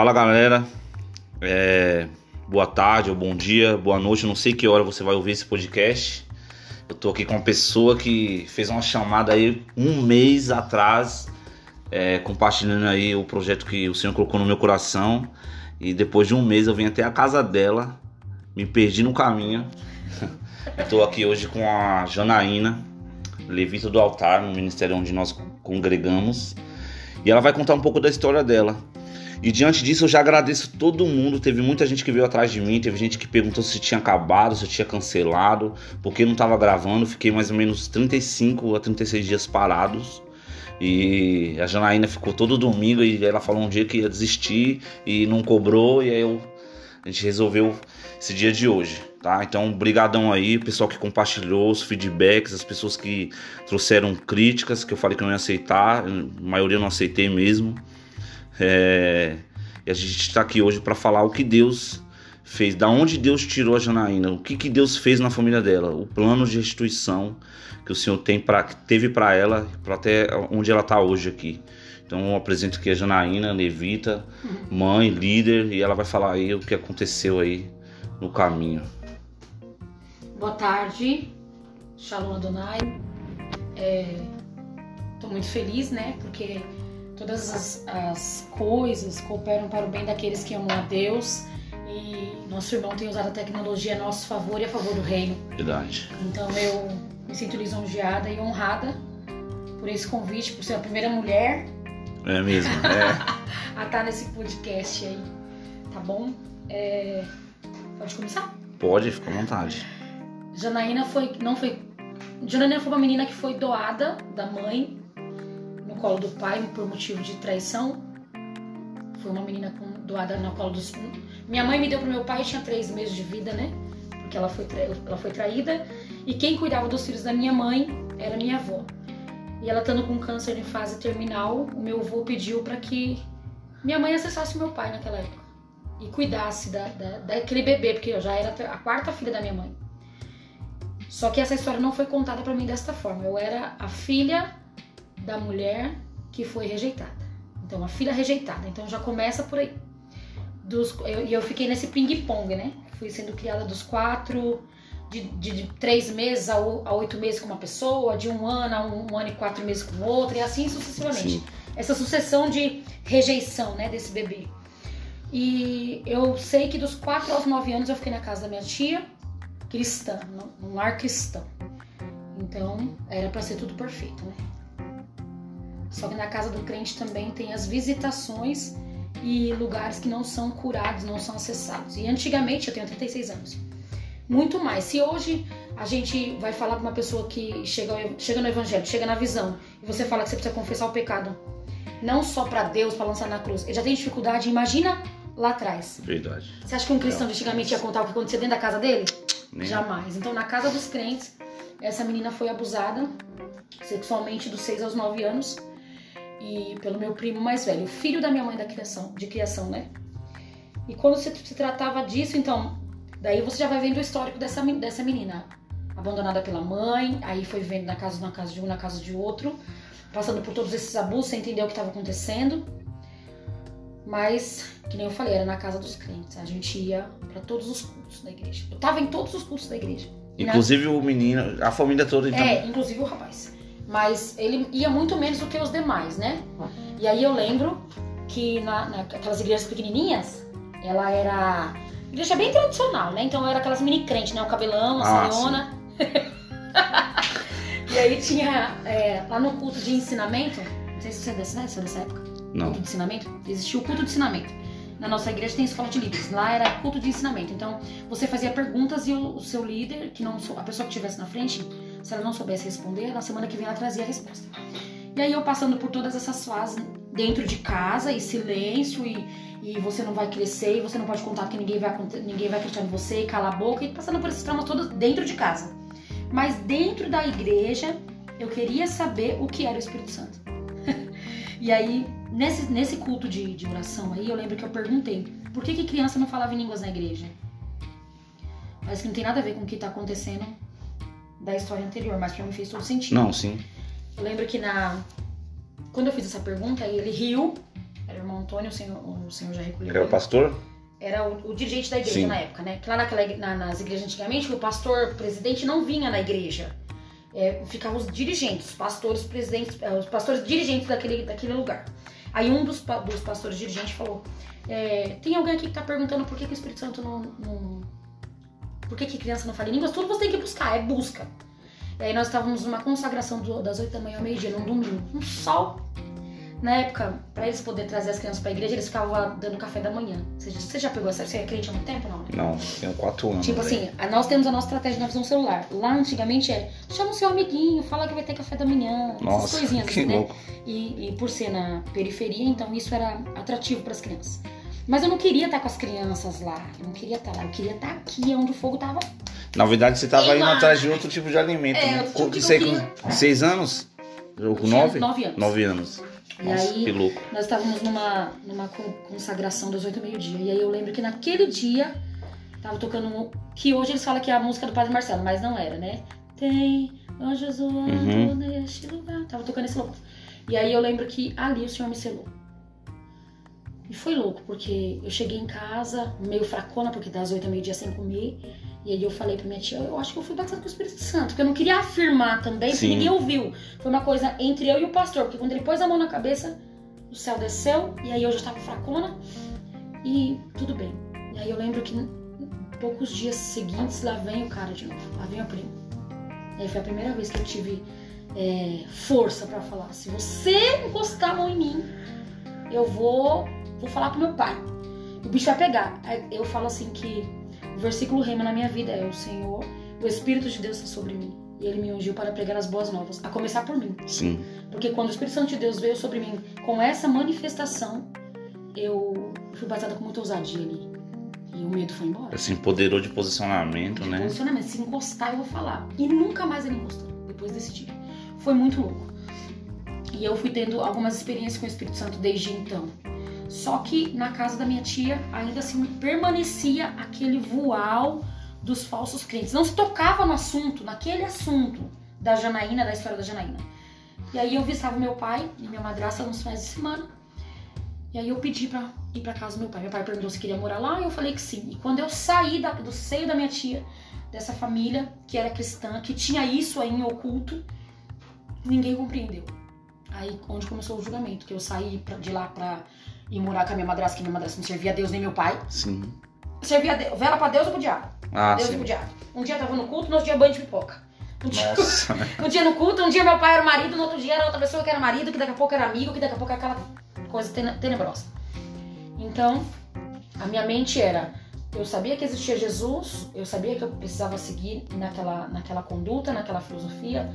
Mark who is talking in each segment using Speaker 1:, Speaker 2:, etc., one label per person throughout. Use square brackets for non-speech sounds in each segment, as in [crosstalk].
Speaker 1: Fala galera, é, boa tarde ou bom dia, boa noite, não sei que hora você vai ouvir esse podcast. Eu tô aqui com uma pessoa que fez uma chamada aí um mês atrás, é, compartilhando aí o projeto que o Senhor colocou no meu coração. E depois de um mês eu vim até a casa dela, me perdi no caminho. [laughs] Estou aqui hoje com a Janaína, levita do altar, no ministério onde nós congregamos. E ela vai contar um pouco da história dela. E diante disso eu já agradeço todo mundo. Teve muita gente que veio atrás de mim, teve gente que perguntou se tinha acabado, se tinha cancelado, porque não estava gravando. Fiquei mais ou menos 35 a 36 dias parados. E a Janaína ficou todo domingo e ela falou um dia que ia desistir e não cobrou. E aí eu, a gente resolveu esse dia de hoje, tá? Então, brigadão aí, pessoal que compartilhou os feedbacks, as pessoas que trouxeram críticas, que eu falei que não ia aceitar, a maioria eu não aceitei mesmo. É... E a gente está aqui hoje para falar o que Deus fez, da onde Deus tirou a Janaína, o que, que Deus fez na família dela, o plano de restituição que o Senhor tem pra, teve para ela, para até onde ela está hoje aqui. Então eu apresento aqui a Janaína, levita, mãe, líder, e ela vai falar aí o que aconteceu aí no caminho.
Speaker 2: Boa tarde, Shalom Adonai. Estou muito feliz, né? Porque todas as, as coisas cooperam para o bem daqueles que amam a Deus e nosso irmão tem usado a tecnologia a nosso favor e a favor do reino.
Speaker 1: Verdade.
Speaker 2: Então eu me sinto lisonjeada e honrada por esse convite, por ser a primeira mulher
Speaker 1: É mesmo. É. [laughs]
Speaker 2: a estar nesse podcast aí, tá bom? É, Pode começar?
Speaker 1: Pode, fica à vontade.
Speaker 2: Janaína foi, não foi, Janaína foi uma menina que foi doada da mãe colo do pai por motivo de traição. Foi uma menina com, doada no colo dos. Minha mãe me deu pro meu pai, tinha três meses de vida, né? Porque ela foi, tra- ela foi traída. E quem cuidava dos filhos da minha mãe era minha avó. E ela estando com câncer em fase terminal, o meu avô pediu para que minha mãe acessasse meu pai naquela época e cuidasse da, da- daquele bebê, porque eu já era a quarta filha da minha mãe. Só que essa história não foi contada para mim desta forma. Eu era a filha da mulher que foi rejeitada. Então, a filha rejeitada. Então, já começa por aí. Dos, eu, e eu fiquei nesse ping-pong, né? Fui sendo criada dos quatro, de, de, de três meses a, a oito meses com uma pessoa, de um ano a um, um ano e quatro meses com outra, e assim sucessivamente
Speaker 1: Sim.
Speaker 2: essa sucessão de rejeição, né, desse bebê. E eu sei que dos 4 aos 9 anos eu fiquei na casa da minha tia, cristã, num- lar cristão. Então, era pra ser tudo perfeito, né? Só que na casa do crente também tem as visitações e lugares que não são curados, não são acessados. E antigamente, eu tenho 36 anos, muito mais. Se hoje a gente vai falar com uma pessoa que chega, chega no evangelho, chega na visão, e você fala que você precisa confessar o pecado, não só pra Deus, pra lançar na cruz, ele já tem dificuldade, imagina lá atrás.
Speaker 1: Verdade.
Speaker 2: Você acha que um cristão de antigamente ia contar o que acontecia dentro da casa dele?
Speaker 1: Nem-
Speaker 2: Jamais. Então, na casa dos crentes, essa menina foi abusada sexualmente dos 6 aos 9 anos e pelo meu primo mais velho, filho da minha mãe da criação, de criação, né? E quando se, se tratava disso, então, daí você já vai vendo o histórico dessa, dessa menina. Abandonada pela mãe, aí foi vivendo na casa, na casa de um, na casa de outro, passando por todos esses abusos sem entender o que estava acontecendo. Mas, que nem eu falei, era na casa dos crentes. A gente ia pra todos os cultos da igreja. Eu tava em todos os cultos da igreja. E na-
Speaker 1: Inclusive o menino, a família toda então.
Speaker 2: é, inclusive o rapaz. Mas ele ia muito menos do que os demais, né? E aí eu lembro que na, naquelas igrejas pequenininhas, ela era igreja bem tradicional, né? Então era aquelas mini crentes, né? O cabelão, a
Speaker 1: Ah,
Speaker 2: saiona. [laughs] e aí tinha é, lá no culto de ensinamento, não sei se você é dessa, você é dessa época,
Speaker 1: Não.
Speaker 2: culto de ensinamento, existia o culto de ensinamento. Na nossa igreja tem escola de líderes, lá era culto de ensinamento. Então você fazia perguntas e o, o seu líder, que não a pessoa que estivesse na frente, se ela não soubesse responder, na semana que vem ela trazia a resposta. E aí eu passando por todas essas fases dentro de casa e silêncio e, e você não vai crescer e você não pode contar que ninguém vai ninguém vai acreditar em você e cala a boca e passando por esses traumas todos dentro de casa. Mas dentro da igreja eu queria saber o que era o Espírito Santo. [laughs] e aí nesse, nesse culto de, de oração aí eu lembro que eu perguntei por que, que criança não falava em línguas na igreja? Mas que não tem nada a ver com o que tá acontecendo da história anterior, mas pra mim fez todo sentido.
Speaker 1: Não, sim.
Speaker 2: Eu lembro que na. Quando eu fiz essa pergunta, ele riu. Era o irmão Antônio, o senhor, o senhor já recolheu.
Speaker 1: Era o pastor?
Speaker 2: Era o, o dirigente da igreja
Speaker 1: Sim.
Speaker 2: na época, né? Que lá naquela, na- nas igrejas antigamente, o pastor presidente não vinha na igreja. É, ficavam os dirigentes, os pastores presidentes, é, os pastores dirigentes daquele, daquele lugar. Aí um dos, dos pastores dirigentes falou: é, tem alguém aqui que tá perguntando por que, que o Espírito Santo não. não- por que, que criança não fala línguas? Tudo você tem que buscar, é busca. E aí nós estávamos numa consagração do- das 8 da manhã ao meio-dia, num domingo. Um sol. Na época, pra eles poderem trazer as crianças pra igreja, eles ficavam dando café da manhã. Você, já- você já pegou essa? Você é crente há muito tempo, não? né?
Speaker 1: Não, tenho quatro anos.
Speaker 2: Tipo assim, a- nós temos a nossa estratégia, nós usamos celular. Lá antigamente é, chama o seu amiguinho, fala que vai ter café da manhã, essas
Speaker 1: Nossa,
Speaker 2: coisinhas
Speaker 1: que
Speaker 2: assim, né?
Speaker 1: louco.
Speaker 2: E, e por ser na periferia, então isso era atrativo para as crianças. Mas eu não queria estar com as crianças lá, eu não queria estar lá, eu queria estar aqui onde o fogo tava.
Speaker 1: Na verdade, você tava indo atrás de outro tipo de alimento.
Speaker 2: É,
Speaker 1: né? Com-
Speaker 2: tipo
Speaker 1: Você
Speaker 2: eu queria.
Speaker 1: com seis anos? Ou com nove?
Speaker 2: nove anos.
Speaker 1: Nove anos.
Speaker 2: E
Speaker 1: Nossa,
Speaker 2: aí-. Nós estávamos numa, numa con- consagração das oito ao meio-dia. E aí eu lembro que naquele dia tava tocando. um- Que hoje eles falam que é a música do Padre Marcelo, mas não era, né? Tem anjos voando
Speaker 1: Uhum.
Speaker 2: neste lugar. Tava tocando esse louvor. E aí eu lembro que ali o Senhor me selou. E foi louco, porque eu cheguei em casa meio fracona, porque das oito ao meio-dia sem comer. E aí eu falei pra minha tia, eu acho que eu fui batizada com o Espírito Santo. Porque eu não queria afirmar também, porque
Speaker 1: Sim.
Speaker 2: ninguém ouviu. Foi uma coisa entre eu e o pastor. Porque quando ele pôs a mão na cabeça, o céu desceu. E aí eu já estava fracona. E tudo bem. E aí eu lembro que poucos dias seguintes, lá vem o cara de novo. Lá vem o primo. E aí foi a primeira vez que eu tive é, força pra falar. Se você encostar a mão em mim, eu vou, vou falar pro meu pai. O bicho vai pegar. Eu falo assim que o versículo rema na minha vida é o Senhor, o Espírito de Deus está sobre mim. E ele me ungiu para pregar as boas novas, a começar por mim.
Speaker 1: Sim.
Speaker 2: Porque quando o Espírito Santo de Deus veio sobre mim com essa manifestação, eu fui batizada com muita ousadia ali. E o medo foi embora.
Speaker 1: Se empoderou de posicionamento, né?
Speaker 2: Posicionamento, se encostar eu vou falar. E nunca mais ele encostou, depois desse dia. Foi muito louco. E eu fui tendo algumas experiências com o Espírito Santo desde então. Só que na casa da minha tia ainda assim permanecia aquele voal dos falsos crentes. Não se tocava no assunto, naquele assunto da Janaína, da história da Janaína. E aí eu visitava meu pai e minha madrasta nos finais de semana. E aí eu pedi pra ir pra casa do meu pai. Meu pai perguntou se queria morar lá e eu falei que sim. E quando eu saí da- do seio da minha tia, dessa família que era cristã, que tinha isso aí em oculto, ninguém compreendeu. Aí onde começou o julgamento, que eu saí pra- de lá pra ir morar com a minha madrasta, que minha madrasta não servia a Deus nem meu pai.
Speaker 1: Sim.
Speaker 2: Servia Deus, vela pra Deus ou pro diabo?
Speaker 1: Ah,
Speaker 2: Deus e
Speaker 1: sim.
Speaker 2: pro diabo. Um dia tava no culto, no outro dia banho de pipoca. Um dia,
Speaker 1: Nossa. [laughs]
Speaker 2: um dia no culto, um dia meu pai era o marido, no outro dia era outra pessoa que era marido, que daqui a pouco era amigo, que daqui a pouco era aquela coisa tene- tenebrosa. Então, a minha mente era, eu sabia que existia Jesus, eu sabia que eu precisava seguir naquela, naquela conduta, naquela filosofia,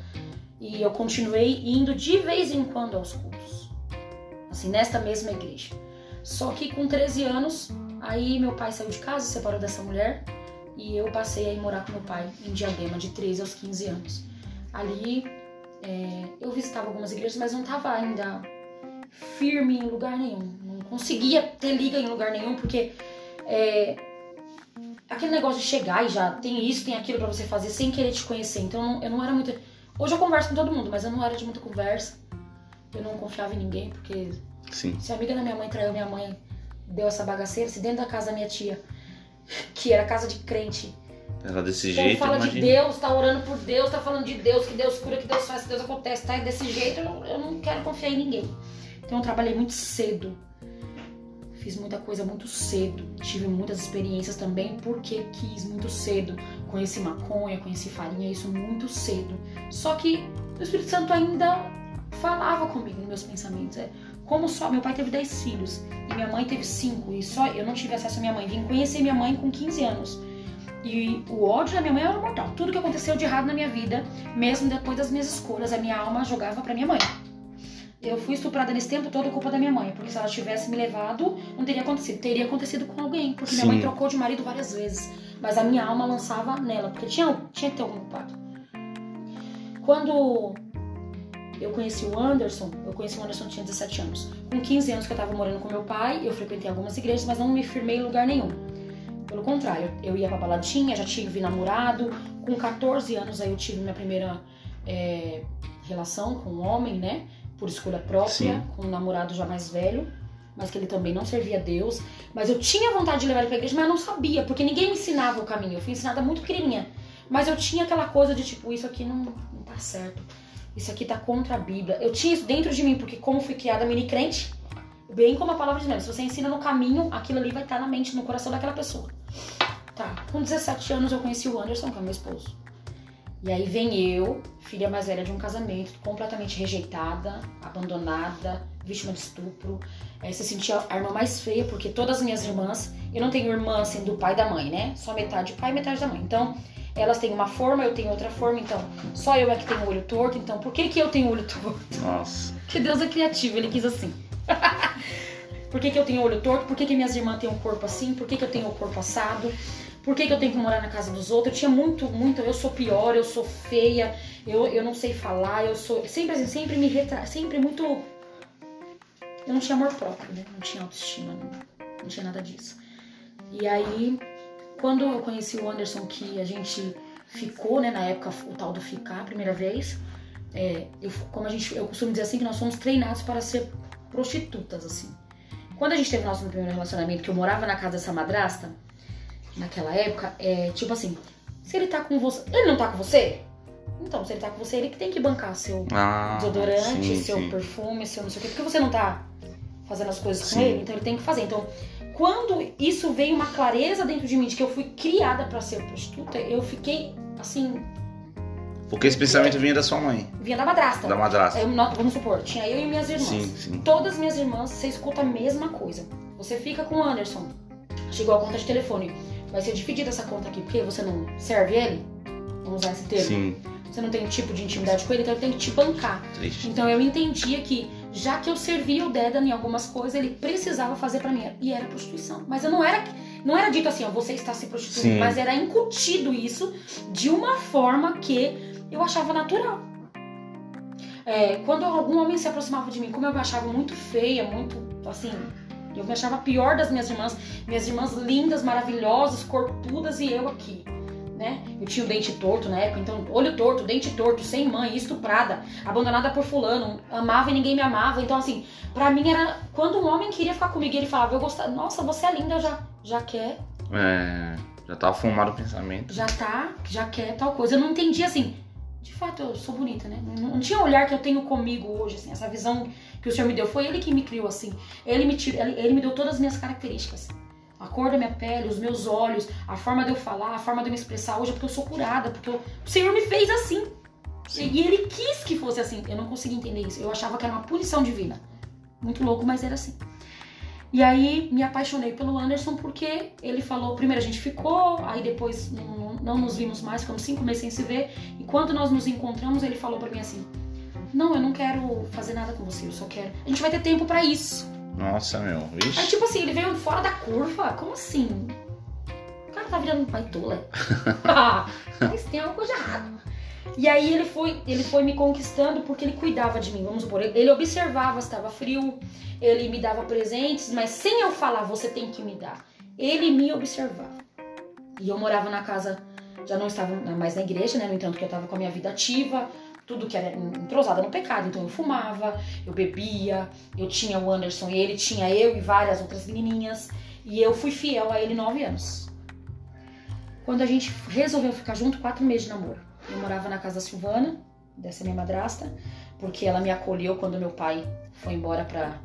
Speaker 2: e eu continuei indo de vez em quando aos cultos. Assim, nesta mesma igreja. Só que com 13 anos, aí meu pai saiu de casa, se separou dessa mulher, e eu passei a ir morar com meu pai em Diadema, de 13 aos 15 anos. Ali é, eu visitava algumas igrejas, mas não estava ainda firme em lugar nenhum. Não conseguia ter liga em lugar nenhum, porque é, aquele negócio de chegar e já tem isso, tem aquilo pra você fazer sem querer te conhecer. Então eu não, eu não era muito. Hoje eu converso com todo mundo, mas eu não era de muita conversa. Eu não confiava em ninguém, porque
Speaker 1: Sim.
Speaker 2: se a amiga da minha mãe traiu minha mãe, deu essa bagaceira, se dentro da casa da minha tia, que era casa de crente,
Speaker 1: Era desse
Speaker 2: então
Speaker 1: jeito,
Speaker 2: fala de. Deus, tá orando por Deus, tá falando de Deus, que Deus cura, que Deus faz, que Deus acontece, tá? E desse jeito eu, eu não quero confiar em ninguém. Então eu trabalhei muito cedo. Fiz muita coisa muito cedo. Tive muitas experiências também porque quis muito cedo. Conheci maconha, conheci farinha, isso muito cedo. Só que o Espírito Santo ainda falava comigo nos meus pensamentos. É, como só meu pai teve 10 filhos e minha mãe teve 5 e só eu não tive acesso à minha mãe. Vim conhecer minha mãe com 15 anos. E o ódio da minha mãe era mortal. Tudo que aconteceu de errado na minha vida, mesmo depois das minhas escolhas, a minha alma jogava pra minha mãe. Eu fui estuprada nesse tempo todo culpa da minha mãe, porque se ela tivesse me levado, não teria acontecido. Teria acontecido com alguém, porque minha
Speaker 1: Sim.
Speaker 2: mãe trocou de marido várias vezes. Mas a minha alma lançava nela, porque tinha, tinha que ter algum culpado. Quando eu conheci o Anderson, eu conheci o Anderson tinha 17 anos. Com 15 anos que eu tava morando com meu pai, eu frequentei algumas igrejas, mas não me firmei em lugar nenhum. Pelo contrário, eu ia pra baladinha, já tive namorado. Com 14 anos aí eu tive minha primeira é, relação com um homem, né? Por escolha própria,
Speaker 1: Sim.
Speaker 2: com um namorado já mais velho. mas que ele também não servia a Deus. Mas eu tinha vontade de levar ele pra igreja, mas eu não sabia, porque ninguém me ensinava o caminho. Eu fui ensinada muito pequenininha. Mas eu tinha aquela coisa de tipo, isso aqui não, não tá certo. Isso aqui tá contra a Bíblia. Eu tinha isso dentro de mim, porque como fui criada mini crente, bem como a palavra de Deus, se você ensina no caminho, aquilo ali vai estar na mente, no coração daquela pessoa. Tá, com 17 anos eu conheci o Anderson, que é meu esposo. E aí vem eu, filha mais velha de um casamento, completamente rejeitada, abandonada, vítima de estupro. É, você sentia a irmã mais feia, porque todas as minhas irmãs, eu não tenho irmã assim do pai e da mãe, né? Só metade pai e metade da mãe. Então, elas têm uma forma, eu tenho outra forma, então só eu é que tenho o olho torto, então por que, que eu tenho olho [laughs] torto?
Speaker 1: Nossa.
Speaker 2: Que Deus é criativo, ele quis assim. [laughs] por que, que eu tenho olho torto? Por que, que minhas irmãs têm um corpo assim? Por que, que eu tenho o corpo assado? Por que, que eu tenho que morar na casa dos outros? Eu tinha muito, muito, eu sou pior, eu sou feia, eu, eu não sei falar, eu sou. Sempre assim, sempre me retra... sempre muito. Eu não tinha amor próprio, né? Não tinha autoestima, não, não tinha nada disso. E aí, quando eu conheci o Anderson, que a gente ficou, né, na época, o tal do ficar a primeira vez, é, eu, como a gente, eu costumo dizer assim, que nós fomos treinados para ser prostitutas, assim. Quando a gente teve nosso primeiro relacionamento, que eu morava na casa dessa madrasta, naquela época, é tipo assim, se ele tá com você. Ele não tá com você? Então, se ele tá com você, ele que tem que bancar seu
Speaker 1: Ah,
Speaker 2: desodorante,
Speaker 1: sim,
Speaker 2: seu
Speaker 1: sim.
Speaker 2: perfume, seu não sei o quê. Porque você não tá fazendo as coisas com
Speaker 1: Sim.
Speaker 2: ele, então ele tem que fazer. Então, quando isso veio uma clareza dentro de mim de que eu fui criada pra ser prostituta, eu fiquei assim,
Speaker 1: Porque esse pensamento vinha da sua mãe,
Speaker 2: vinha da madrasta.
Speaker 1: da madrasta.
Speaker 2: Eu, vamos supor, tinha eu e minhas irmãs.
Speaker 1: Sim, sim.
Speaker 2: Todas minhas irmãs, você escuta a mesma coisa. Você fica com o Anderson, chegou a conta de telefone. Vai ser dividida essa conta aqui, porque você não serve ele? Vamos usar esse termo.
Speaker 1: Sim,
Speaker 2: Você não tem tipo de intimidade com ele, então ele tem que te bancar.
Speaker 1: triste.
Speaker 2: Então eu entendia que, já que eu servia o Dedan em algumas coisas, ele precisava fazer pra mim. E era prostituição. Mas eu não era, não era dito assim, ó, você está se prostituindo.
Speaker 1: Sim.
Speaker 2: Mas era incutido isso de uma forma que eu achava natural. É, quando algum homem se aproximava de mim, como eu me achava muito feia, muito assim. Eu me achava pior das minhas irmãs. Minhas irmãs lindas, maravilhosas, corpudas e eu aqui. Né? Eu tinha o dente torto na época, então olho torto, dente torto, sem mãe, estuprada, abandonada por fulano, amava e ninguém me amava. Então, assim, pra mim era. Quando um homem queria ficar comigo ele falava, eu gostava, nossa, você é linda, já, já quer,
Speaker 1: É, já tava fumado o pensamento.
Speaker 2: já tá, já quer tal coisa. Eu não entendia assim. De fato, eu sou bonita, né? Não, não tinha o olhar que eu tenho comigo hoje, assim, essa visão que o Senhor me deu. Foi ele que me criou assim. Ele me, tira- ele, ele me deu todas as minhas características. A cor da minha pele, os meus olhos, a forma de eu falar, a forma de eu me expressar hoje é porque eu sou curada, porque eu- o Senhor me fez assim.
Speaker 1: Sim.
Speaker 2: E ele quis que fosse assim. Eu não conseguia entender isso. Eu achava que era uma punição divina. Muito louco, mas era assim. E aí me apaixonei pelo Anderson porque ele falou. Primeiro a gente ficou, aí depois não, não- nos vimos mais, ficamos cinco meses sem se ver. E quando nós nos encontramos, ele falou pra mim assim: Não, eu não quero fazer nada com você, eu só quero. A gente vai ter tempo pra isso.
Speaker 1: Nossa, meu.
Speaker 2: Aí,
Speaker 1: Vixe.
Speaker 2: tipo assim, ele veio fora da curva? Como assim? O cara tá virando um baitola. [laughs] Ah, Mas tem alguma coisa errada. E aí ele foi, ele foi me conquistando porque ele cuidava de mim, vamos supor. Ele ele observava se estava frio, ele me dava presentes, mas sem eu falar, você tem que me dar. Ele me observava. E eu morava na casa, já não estava mais na igreja, né? No entanto, que eu estava com a minha vida ativa, tudo que era entrosada no pecado. Então eu fumava, eu bebia, eu tinha o Anderson e ele tinha eu e várias outras menininhas. E eu fui fiel a ele nove anos. Quando a gente resolveu ficar junto, quatro meses de namoro. Eu morava na casa da Silvana, dessa minha madrasta, porque ela me acolheu quando meu pai foi embora pra,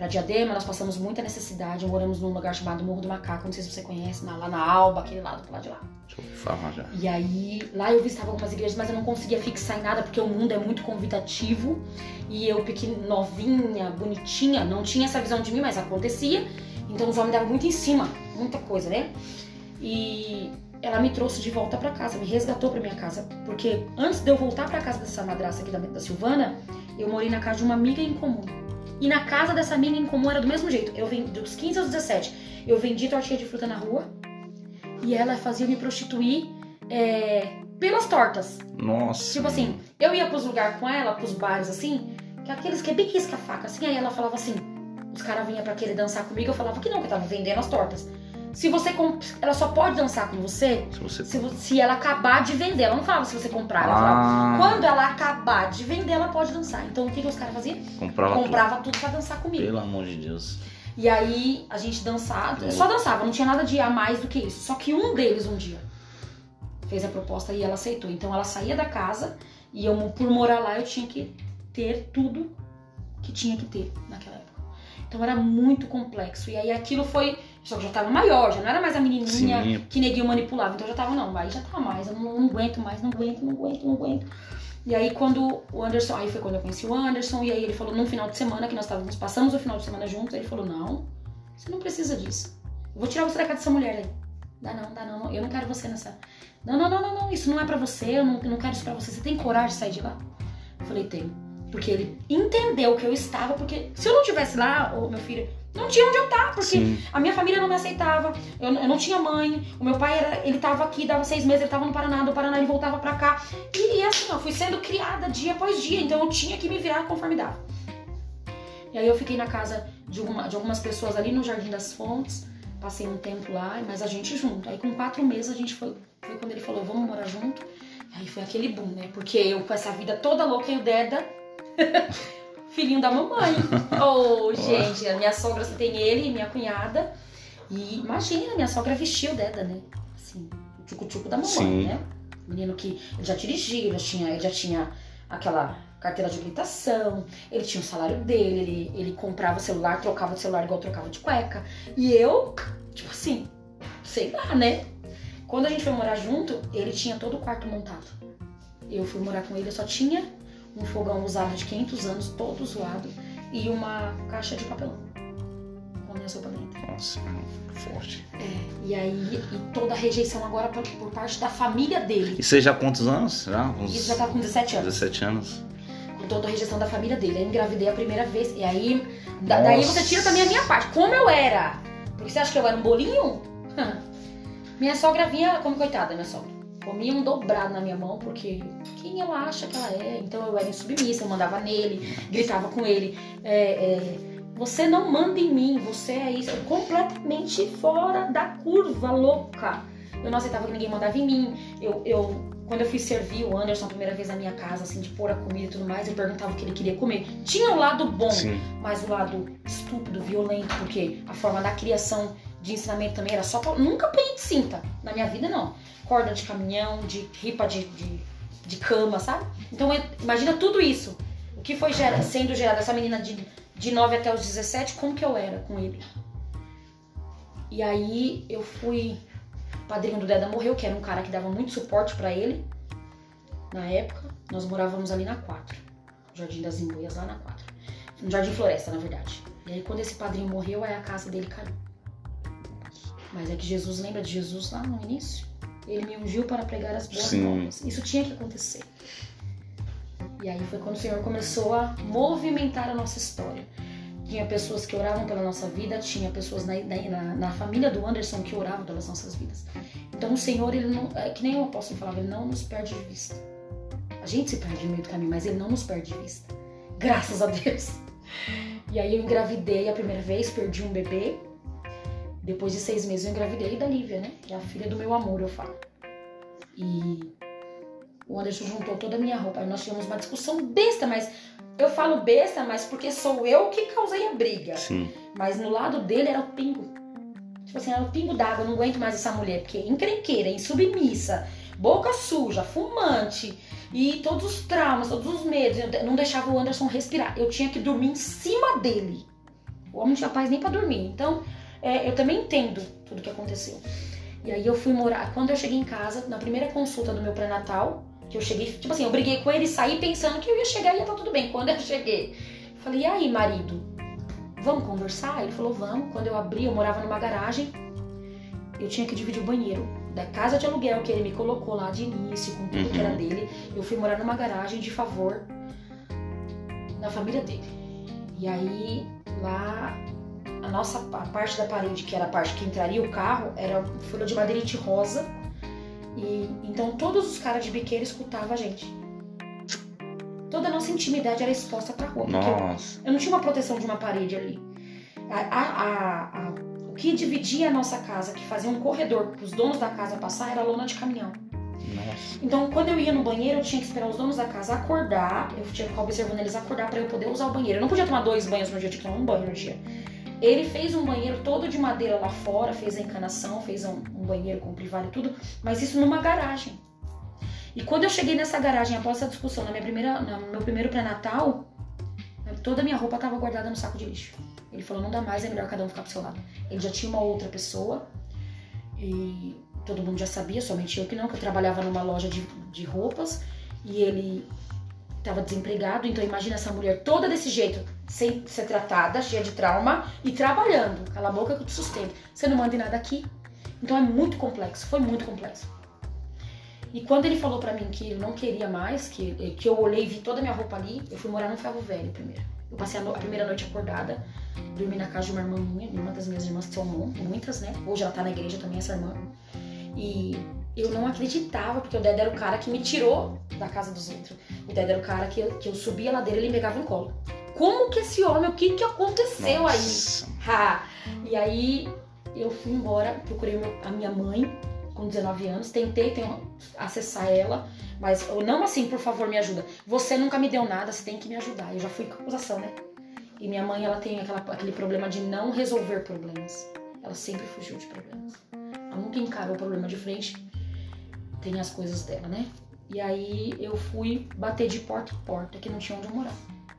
Speaker 2: pra Diadema. Nós passamos muita necessidade. Moramos num lugar chamado Morro do Macaco, não sei se você conhece, lá na Alba, aquele lado pro lado de lá.
Speaker 1: Deixa eu falar já.
Speaker 2: E aí, lá eu visitava algumas igrejas, mas eu não conseguia fixar em nada porque o mundo é muito convidativo. E eu, pequena, novinha, bonitinha, não tinha essa visão de mim, mas acontecia. Então os homens davam muito em cima, muita coisa, né? E ela me trouxe de volta pra casa, me resgatou pra minha casa. Porque antes de eu voltar pra casa dessa madraça aqui da, da Silvana, eu morei na casa de uma amiga em comum. E na casa dessa amiga em comum era do mesmo jeito. Eu vendi dos 15 aos 17, eu vendi tortinha de fruta na rua. E ela fazia me prostituir é, pelas tortas.
Speaker 1: Nossa.
Speaker 2: Tipo assim, eu ia pros lugares com ela, pros bares assim, que aqueles que é bem que faca assim, aí ela falava assim, os caras vinham pra querer dançar comigo, eu falava que não, que eu tava vendendo as tortas. Se você comp... ela só pode dançar com você
Speaker 1: Se você.
Speaker 2: se, ela acabar de vender. Ela não falava se você comprar, ela falava.
Speaker 1: Ah,
Speaker 2: Quando ela acabar de vender, ela pode dançar. Então o que, que os caras faziam?
Speaker 1: comprava tudo.
Speaker 2: Comprava tudo pra dançar comigo.
Speaker 1: Pelo amor de Deus.
Speaker 2: E aí a gente dançava, só dançava, não tinha nada de a mais do que isso. Só que um deles um dia fez a proposta e ela aceitou. Então ela saía da casa e eu, por morar lá, eu tinha que ter tudo que tinha que ter naquela época. Então era muito complexo. E aí aquilo foi. Só que eu já tava maior, já não era mais a menininha
Speaker 1: Sim.
Speaker 2: que neguinho manipulava. Então eu já tava, não, aí já tava mais, eu não, não aguento mais, não aguento, não aguento, não aguento. E aí quando o Anderson, aí foi quando eu conheci o Anderson, e aí ele falou num final de semana que nós estávamos, passamos o final de semana juntos, ele falou, não, você não precisa disso. Eu vou tirar você da casa dessa mulher aí. Dá não, dá não, eu não quero você nessa. Não, não, não, não, não, isso não é pra você, eu não, eu não quero isso pra você. Você tem coragem de sair de lá? Eu falei, tenho. Porque ele entendeu que eu estava, porque se eu não tivesse lá, ô, meu filho, não tinha onde eu estar, porque
Speaker 1: Sim.
Speaker 2: a minha família não me aceitava, eu, eu não tinha mãe, o meu pai era, ele tava aqui, dava seis meses, ele tava no Paraná, do Paraná ele voltava pra cá. E, e assim, eu fui sendo criada dia após dia, então eu tinha que me virar conforme dava. E aí eu fiquei na casa de, uma- de algumas pessoas ali no Jardim das Fontes, passei um tempo lá, mas a gente junto. Aí com quatro meses a gente foi, foi quando ele falou, vamos morar junto. Aí foi aquele boom, né? Porque eu com essa vida toda louca e o Deda, [laughs] filhinho da mamãe. [laughs] Oh, gente, a minha sogra só tem ele e minha cunhada. E imagina, minha sogra vestiu o Deda, né? Assim, o tchucu-tchucu da mamãe,
Speaker 1: Sim.
Speaker 2: né? Menino que ele já dirigia, ele já tinha, ele já tinha aquela carteira de habilitação, ele tinha o salário dele, ele, ele comprava o celular, trocava de celular igual trocava de cueca. E eu, tipo assim, sei lá, né? Quando a gente foi morar junto, ele tinha todo o quarto montado. Eu fui morar com ele, eu só tinha um fogão usado de 500 anos, todo zoado, e uma caixa de papelão com a minha sopa dentro.
Speaker 1: Nossa, forte.
Speaker 2: E aí, e toda a rejeição agora por, por parte da família dele.
Speaker 1: E você já há quantos anos? Já? Uns
Speaker 2: Isso já tava com 17 anos.
Speaker 1: 17 anos.
Speaker 2: Com toda a rejeição da família dele. Aí eu engravidei a primeira vez. E aí, da- daí você tira também a minha parte. Como eu era? Porque você acha que eu era um bolinho? [laughs] minha sogra vinha como coitada, minha sogra. Comia um dobrado na minha mão, porque quem ela acha que ela é? Então eu era insubmissa, eu mandava nele, gritava com ele. é, é, você não manda em mim, você é isso, completamente fora da curva, louca. Eu não aceitava que ninguém mandava em mim. Eu, eu, quando eu fui servir o Anderson a primeira vez na minha casa, assim, de pôr a comida e tudo mais, eu perguntava o que ele queria comer. Tinha o lado bom,
Speaker 1: Sim.
Speaker 2: mas o lado estúpido, violento, porque a forma da criação de ensinamento também era só. Nunca apanhei de cinta. Na minha vida, não. Corda de caminhão, de ripa de, de, de cama, sabe? Então, eu- imagina tudo isso. O que foi gera- sendo gerado? Essa menina de, de 9 até os 17, como que eu era com ele? E aí, eu fui... O padrinho do Deda morreu, que era um cara que dava muito suporte pra ele. Na época, nós morávamos ali na 4. Jardim das Imbuias, lá na 4. No Jardim Floresta, na verdade. E aí, quando esse padrinho morreu, aí a casa dele caiu. Mas é que Jesus, lembra de Jesus lá no início? Ele me ungiu para pregar as boas
Speaker 1: Sim.
Speaker 2: novas. Isso tinha que acontecer. E aí foi quando o Senhor começou a movimentar a nossa história. Tinha pessoas que oravam pela nossa vida, tinha pessoas na, na, na família do Anderson que oravam pelas nossas vidas. Então o Senhor, ele não, é que nem o apóstolo falava, ele não nos perde de vista. A gente se perde no meio do caminho, mas ele não nos perde de vista. Graças a Deus. E aí eu engravidei a primeira vez, perdi um bebê. Depois de seis meses eu engravidei da Lívia, né? Que é a filha do meu amor, eu falo. E o Anderson juntou toda a minha roupa. Aí nós tivemos uma discussão besta, mas eu falo besta, mas porque sou eu que causei a briga.
Speaker 1: Sim.
Speaker 2: Mas no lado dele era o pingo. Tipo assim, era o pingo d'água. Eu não aguento mais essa mulher, porque é encrenqueira, é insubmissa, boca suja, fumante. E todos os traumas, todos os medos. Eu não deixava o Anderson respirar. Eu tinha que dormir em cima dele. O homem não tinha paz nem pra dormir. Então, é, eu também entendo tudo que aconteceu. E aí eu fui morar. Quando eu cheguei em casa, na primeira consulta do meu pré-natal, que eu cheguei, tipo assim, eu briguei com ele e saí pensando que eu ia chegar e ia estar tudo bem. Quando eu [laughs] cheguei, falei, e aí, marido? Vamos conversar? Ele falou, vamos. Quando eu abri, eu morava numa garagem. Eu tinha que dividir o banheiro. Da casa de aluguel que ele me colocou lá de início, com tudo que era
Speaker 1: Uhum.
Speaker 2: dele, eu fui morar numa garagem de favor na família dele. E aí, lá, a nossa a parte da parede, que era a parte que entraria o carro, era folha de madeirite rosa. E então todos os caras de biqueira escutavam a gente. Toda a nossa intimidade era exposta pra rua. Porque eu,
Speaker 1: Nossa.
Speaker 2: eu não tinha uma proteção de uma parede ali. A- a- a- a- o que dividia a nossa casa, que fazia um corredor para os donos da casa passar, era lona de caminhão.
Speaker 1: Nossa.
Speaker 2: Então, quando eu ia no banheiro, eu tinha que esperar os donos da casa acordar. Eu tinha que ficar observando eles acordar para eu poder usar o banheiro. Eu não podia tomar dois banhos no dia, eu tinha que tomar um banho no dia. Ele fez um banheiro todo de madeira lá fora, fez a encanação, fez um, um banheiro com privado e tudo, mas isso numa garagem. E quando eu cheguei nessa garagem após essa discussão, na minha primeira, no meu primeiro pré-natal, toda a minha roupa estava guardada no saco de lixo. Ele falou: não dá mais, é melhor cada um ficar pro seu lado. Ele já tinha uma outra pessoa e todo mundo já sabia, somente eu que não, que eu trabalhava numa loja de, de roupas e ele estava desempregado. Então imagina essa mulher toda desse jeito, sem ser tratada, cheia de trauma e trabalhando. Cala a boca que eu te sustento. Você não manda em nada aqui. Então é muito complexo, foi muito complexo. E quando ele falou para mim que ele não queria mais, que, que eu olhei e vi toda a minha roupa ali, eu fui morar no ferro velho primeiro. Eu passei a, no, a, primeira noite acordada, dormi na casa de uma irmã minha, uma das minhas irmãs que são muitas, né? Hoje ela tá na igreja também, essa irmã. E eu não acreditava, porque o Ded era o cara que me tirou da casa dos outros. O Ded era o cara que eu, que eu subia a ladeira e ele me pegava no colo. Como que esse homem, o que que aconteceu Nossa. aí? Ha! E aí eu fui embora, procurei a minha mãe, com 19 anos, tentei acessar ela, mas eu não assim, por favor, me ajuda. Você nunca me deu nada, você tem que me ajudar. Eu já fui com acusação, né? E minha mãe, ela tem aquela, aquele problema de não resolver problemas. Ela sempre fugiu de problemas. Ela nunca encarou o problema de frente. Tem as coisas dela, né? E aí eu fui bater de porta em porta, que não tinha onde eu morar.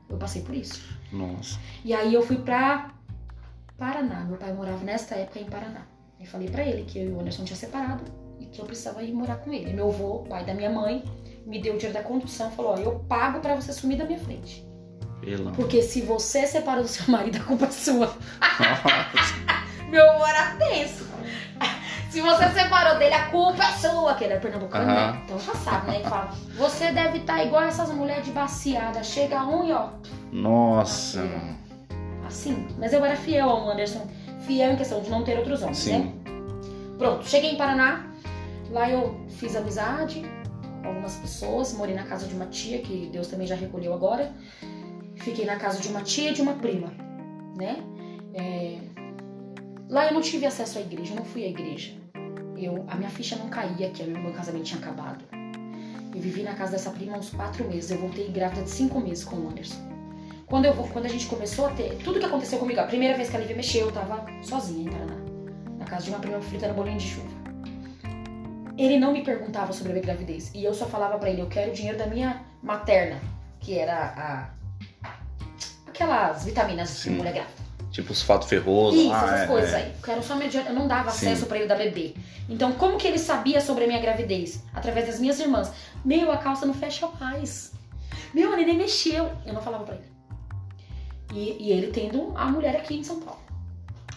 Speaker 2: Eu passei por isso.
Speaker 1: Nossa.
Speaker 2: E aí eu fui pra Paraná. Meu pai morava nesta época em Paraná. Eu falei para ele que eu e o Anderson tinha separado e que eu precisava ir morar com ele. Meu avô, pai da minha mãe, me deu o dinheiro da condução e falou: Ó, eu pago para você sumir da minha frente. Pela. Porque se você separa do seu marido, a culpa é sua. [laughs] Meu avô era tenso. Se você separou dele, a culpa é sua, que ele é pernambucano, uhum. né? Então já sabe, né? Ele fala: Você deve estar tá igual essas mulheres de baciada. Chega um e ó.
Speaker 1: Nossa.
Speaker 2: Assim. Mas eu era fiel ao Anderson fiel em questão de não ter outros homens, Sim. né? Pronto, cheguei em Paraná, lá eu fiz amizade com algumas pessoas, morei na casa de uma tia, que Deus também já recolheu agora. Fiquei na casa de uma tia e de uma prima, né? É... Lá eu não tive acesso à igreja, eu não fui à igreja. Eu, a minha ficha não caía que o meu casamento tinha acabado. Eu vivi na casa dessa prima uns quatro meses. Eu voltei grávida de cinco meses com o Anderson. Quando, eu, quando a gente começou a ter. Tudo que aconteceu comigo, a primeira vez que a Lívia mexeu, eu tava sozinha em Paraná. Na casa de uma prima fritando bolinho de chuva. Ele não me perguntava sobre a minha gravidez. E eu só falava para ele: eu quero o dinheiro da minha materna, que era a. aquelas vitaminas Sim. de mulher grávida.
Speaker 1: Tipo os fatos ferrosos.
Speaker 2: Isso, ah, essas é, coisas é. aí. Eu quero só dinheiro. Eu não dava Sim. acesso para ele da bebê. Então, como que ele sabia sobre a minha gravidez? Através das minhas irmãs. Meu, a calça não fecha mais. Meu, a neném mexeu. Eu não falava pra ele. E, e, ele tendo a mulher aqui em São Paulo.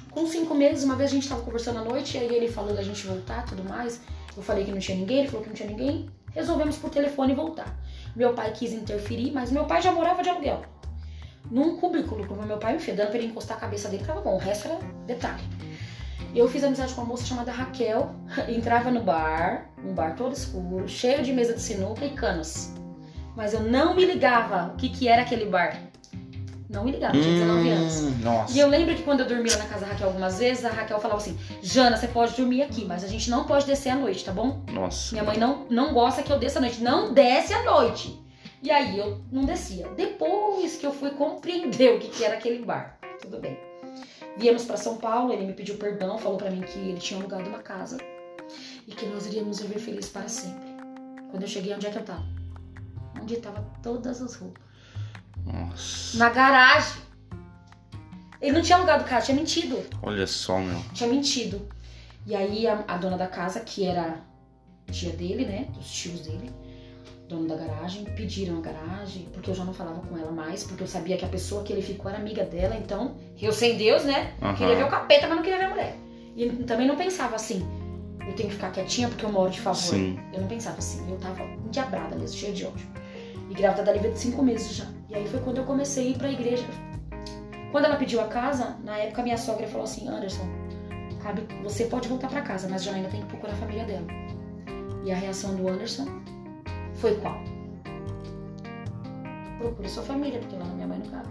Speaker 2: Com cinco meses, uma vez a gente estava conversando à noite, e aí ele falou da gente voltar tudo mais. Eu falei que não tinha ninguém, ele falou que não tinha ninguém. Resolvemos por telefone voltar. Meu pai quis interferir, mas meu pai já morava de aluguel. Num cubículo, como meu pai me fez, dando pra ele encostar a cabeça dele, tava bom. O resto era detalhe. Eu fiz amizade com uma moça chamada Raquel, [laughs] entrava no bar, um bar todo escuro, cheio de mesa de sinuca e canos. Mas eu não me ligava o que, que era aquele bar. Não me ligava, tinha 19 hum, anos. Nossa. E eu lembro que quando eu dormia na casa da Raquel algumas vezes, a Raquel falava assim: Jana, você pode dormir aqui, mas a gente não pode descer à noite, tá bom?
Speaker 1: Nossa.
Speaker 2: Minha mãe não, não gosta que eu desça à noite. Não desce à noite. E aí eu não descia. Depois que eu fui compreender o que, que era aquele bar. Tudo bem. Viemos para São Paulo, ele me pediu perdão, falou para mim que ele tinha alugado uma casa e que nós iríamos viver felizes para sempre. Quando eu cheguei, onde é que eu tava? Onde tava todas as roupas.
Speaker 1: Nossa.
Speaker 2: Na garagem. Ele não tinha alugado casa, tinha mentido.
Speaker 1: Olha só, meu.
Speaker 2: Tinha mentido. E aí a, a dona da casa, que era tia dele, né? Dos tios dele, dono da garagem, pediram a garagem, porque eu já não falava com ela mais, porque eu sabia que a pessoa que ele ficou era amiga dela, então eu sem Deus, né? Uhum. Queria ver o capeta, mas não queria ver a mulher. E também não pensava assim, eu tenho que ficar quietinha porque eu moro de favor. Sim. Eu não pensava assim, eu tava endiabrada mesmo, cheia de ódio. E grávida da Lívia de cinco meses já. E aí foi quando eu comecei a ir pra igreja. Quando ela pediu a casa, na época minha sogra falou assim: Anderson, cabe, você pode voltar para casa, mas já ainda tem que procurar a família dela. E a reação do Anderson foi qual? Procure sua família, porque lá na minha mãe não cabe.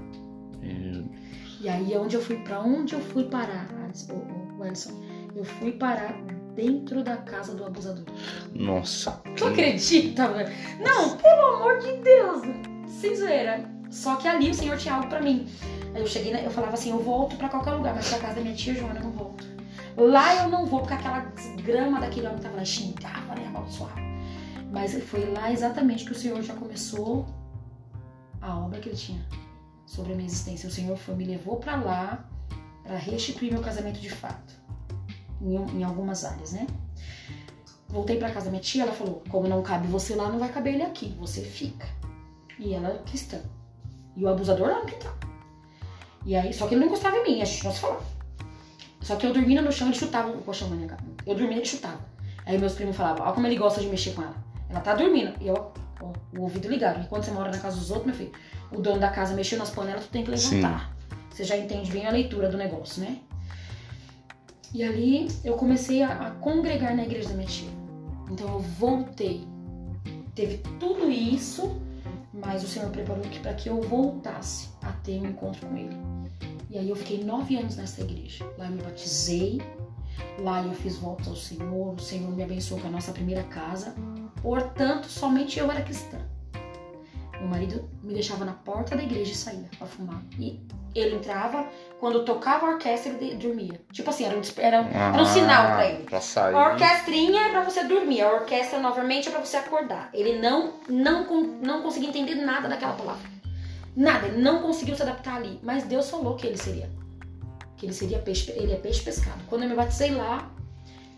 Speaker 2: E aí é onde eu fui, para onde eu fui parar, o Anderson? Eu fui parar dentro da casa do abusador.
Speaker 1: Nossa.
Speaker 2: Tu acredita, velho? Não, pelo amor de Deus. Sem zoeira. Só que ali o Senhor tinha algo pra mim. Aí eu cheguei, eu falava assim, eu volto pra qualquer lugar, mas pra casa da minha tia Joana eu não volto. Lá eu não vou, porque aquela grama daquele homem tava lá, xingava, né, amaldiçoava. Mas foi lá exatamente que o Senhor já começou a obra que ele tinha sobre a minha existência. O Senhor foi, me levou para lá para restituir meu casamento de fato, em, em algumas áreas, né? Voltei para casa da minha tia, ela falou: como não cabe você lá, não vai caber ele aqui, você fica. E ela é cristã. E o abusador lá no quintal. E aí, só que ele não encostava em mim, a gente não se falava. Só que eu dormindo no chão, ele chutava o colchão na minha cara. Eu dormia, ele chutava. Aí meus primos falavam, olha como ele gosta de mexer com ela. Ela tá dormindo. E eu, ó, o ouvido ligado. E quando você mora na casa dos outros, meu filho, o dono da casa mexeu nas panelas, tu tem que levantar. Sim. Você já entende bem a leitura do negócio, né? E ali eu comecei a, a congregar na igreja da minha tia. Então eu voltei. Teve tudo isso, mas o Senhor preparou para que eu voltasse a ter um encontro com Ele. E aí eu fiquei nove anos nessa igreja. Lá eu me batizei, lá eu fiz votos ao Senhor, o Senhor me abençoou com a nossa primeira casa. Portanto, somente eu era cristã. Meu marido me deixava na porta da igreja e saía pra fumar. E ele entrava, quando tocava a orquestra, ele dormia. Tipo assim, era um, era, era um ah, sinal pra ele.
Speaker 1: Pra sair.
Speaker 2: A orquestrinha é pra você dormir, a orquestra novamente é pra você acordar. Ele não, não, não conseguia entender nada daquela palavra. Nada, ele não conseguiu se adaptar ali. Mas Deus falou que ele seria. Que ele seria peixe, ele é peixe pescado. Quando eu me batizei lá,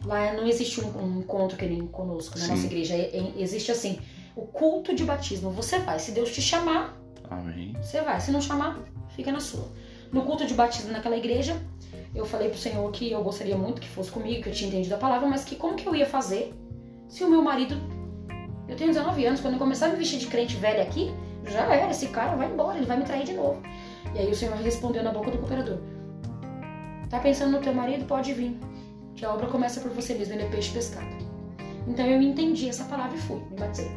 Speaker 2: lá não existe um, um encontro que nem conosco na Sim. nossa igreja. É, é, existe assim, o culto de batismo. Você vai, se Deus te chamar,
Speaker 1: Amém.
Speaker 2: você vai. Se não chamar, fica na sua. No culto de batismo naquela igreja, eu falei pro Senhor que eu gostaria muito que fosse comigo, que eu tinha entendido a palavra, mas que como que eu ia fazer se o meu marido. Eu tenho 19 anos, quando eu começar a me vestir de crente velha aqui, já era, esse cara vai embora, ele vai me trair de novo. E aí o Senhor respondeu na boca do cooperador: Tá pensando no teu marido? Pode vir. Que a obra começa por você mesmo, ele é peixe pescado. Então eu entendi essa palavra e fui, me batizei.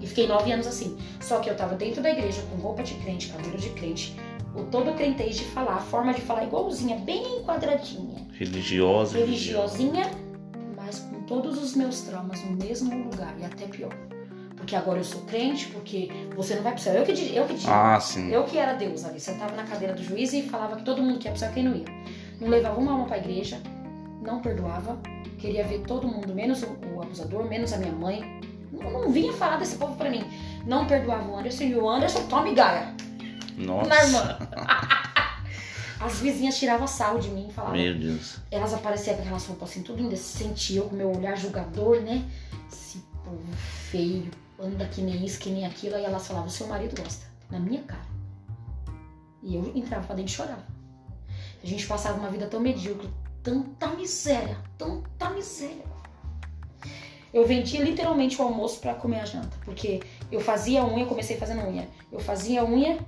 Speaker 2: E fiquei nove anos assim. Só que eu tava dentro da igreja com roupa de crente, cabelo de crente, o todo crentez de falar, a forma de falar igualzinha, bem quadradinha.
Speaker 1: Religiosa.
Speaker 2: Religiosinha, mas com todos os meus traumas no mesmo lugar e até pior porque agora eu sou crente, porque você não vai pro céu. Eu que, eu que.
Speaker 1: Ah, sim.
Speaker 2: Eu que era Deus ali. Sentava na cadeira do juiz e falava que todo mundo que ia pro céu quem não ia. Não levava uma alma pra igreja, não perdoava, queria ver todo mundo, menos o, abusador, menos a minha mãe. Não, não, vinha falar desse povo pra mim. Não perdoava o Anderson e o Anderson tome gaia.
Speaker 1: Nossa.
Speaker 2: Na irmã. [laughs] As vizinhas tiravam sal de mim e falavam.
Speaker 1: Meu Deus.
Speaker 2: Elas apareciam com aquelas roupas assim, tudo indecente. Eu com meu olhar julgador, né? Esse povo feio anda que nem isso, que nem aquilo. Aí elas falavam, seu marido gosta. Na minha cara. E eu entrava pra dentro e chorava. A gente passava uma vida tão medíocre, tanta miséria, tanta miséria. Eu vendia literalmente o almoço para comer a janta, porque eu fazia unha, eu comecei fazendo unha. Eu fazia unha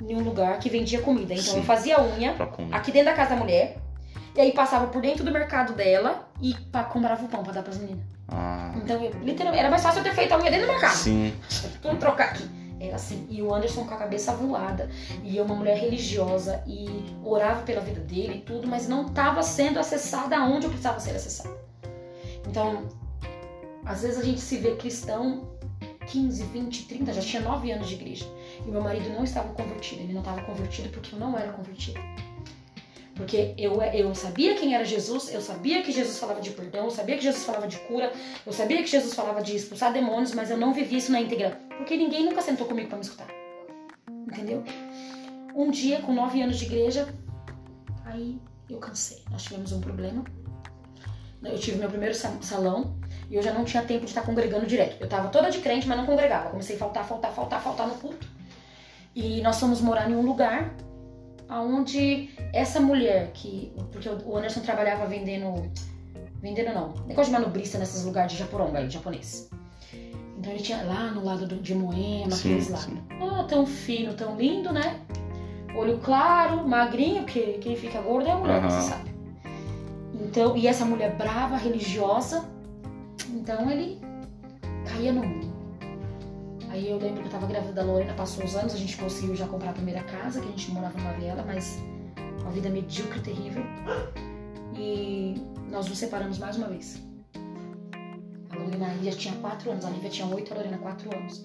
Speaker 2: em um lugar que vendia comida. Então Sim, eu fazia unha aqui dentro da casa da mulher, e aí passava por dentro do mercado dela e comprava o pão pra dar pras meninas.
Speaker 1: Ah.
Speaker 2: Então, eu, literalmente, era mais fácil eu ter feito a unha dentro do mercado.
Speaker 1: Sim.
Speaker 2: Vamos trocar aqui. Era assim. E o Anderson com a cabeça voada. E eu, uma mulher religiosa. E orava pela vida dele e tudo, mas não estava sendo acessada aonde eu precisava ser acessada. Então, às vezes a gente se vê cristão 15, 20, 30, já tinha 9 anos de igreja. E meu marido não estava convertido. Ele não estava convertido porque eu não era convertida. Porque eu, eu sabia quem era Jesus, eu sabia que Jesus falava de perdão, eu sabia que Jesus falava de cura, eu sabia que Jesus falava de expulsar demônios, mas eu não vivia isso na íntegra. Porque ninguém nunca sentou comigo para me escutar. Entendeu? Um dia, com nove anos de igreja, aí eu cansei. Nós tivemos um problema. Eu tive meu primeiro salão e eu já não tinha tempo de estar congregando direto. Eu estava toda de crente, mas não congregava. Comecei a faltar, faltar, faltar, faltar no culto. E nós fomos morar em um lugar aonde essa mulher que porque o Anderson trabalhava vendendo vendendo não negócio de manobrista nesses lugares de Japoronga aí japonês então ele tinha lá no lado do, de Moema aqueles lá ah, tão fino tão lindo né olho claro magrinho porque quem fica gordo é a mulher uhum. você sabe então e essa mulher brava religiosa então ele caía no mundo Aí eu lembro que eu tava grávida da Lorena, passou os anos, a gente conseguiu já comprar a primeira casa, que a gente morava numa viela, mas uma vida medíocre, terrível. E nós nos separamos mais uma vez. Lorena já tinha 4 anos, a Lívia tinha 8, a Lorena 4 anos.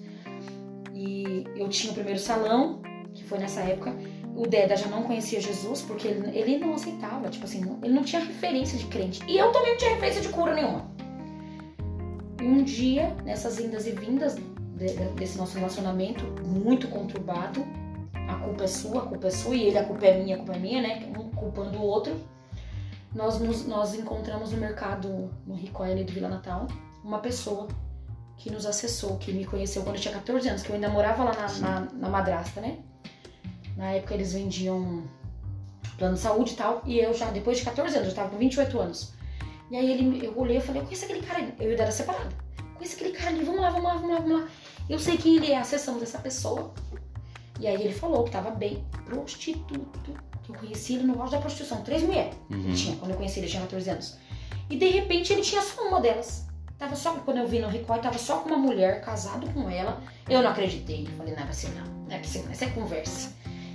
Speaker 2: E eu tinha o primeiro salão, que foi nessa época. O Deda já não conhecia Jesus, porque ele, ele não aceitava, tipo assim, ele não tinha referência de crente. E eu também não tinha referência de cura nenhuma. E um dia, nessas indas e vindas de- de- desse nosso relacionamento muito conturbado, a culpa é sua, a culpa é sua, e ele, a culpa é minha, a culpa é minha, né? Um culpando o outro. Nós, nos, nós encontramos no mercado, no Ricoé ali do Vila Natal, uma pessoa que nos acessou, que me conheceu quando eu tinha 14 anos, que eu ainda morava lá na, na, na madrasta, né? Na época eles vendiam plano de saúde e tal, e eu já, depois de 14 anos, eu tava com 28 anos. E aí ele, eu olhei e falei, eu conheço aquele cara ali. Eu e era separado. Conheço aquele cara ali, vamos lá, vamos lá, vamos lá, vamos lá. Eu sei quem ele é, acessamos essa pessoa. E aí ele falou que tava bem prostituto. Que eu conheci ele no auge da prostituição. Três mulheres
Speaker 1: Uhum.
Speaker 2: ele tinha, quando eu conheci ele, ele tinha 14 anos. E de repente ele tinha só uma delas. Tava só, quando eu vi no Record, tava só com uma mulher, casado com ela. Eu não acreditei. Falei, não é possível não. Não é possível, isso é conversa.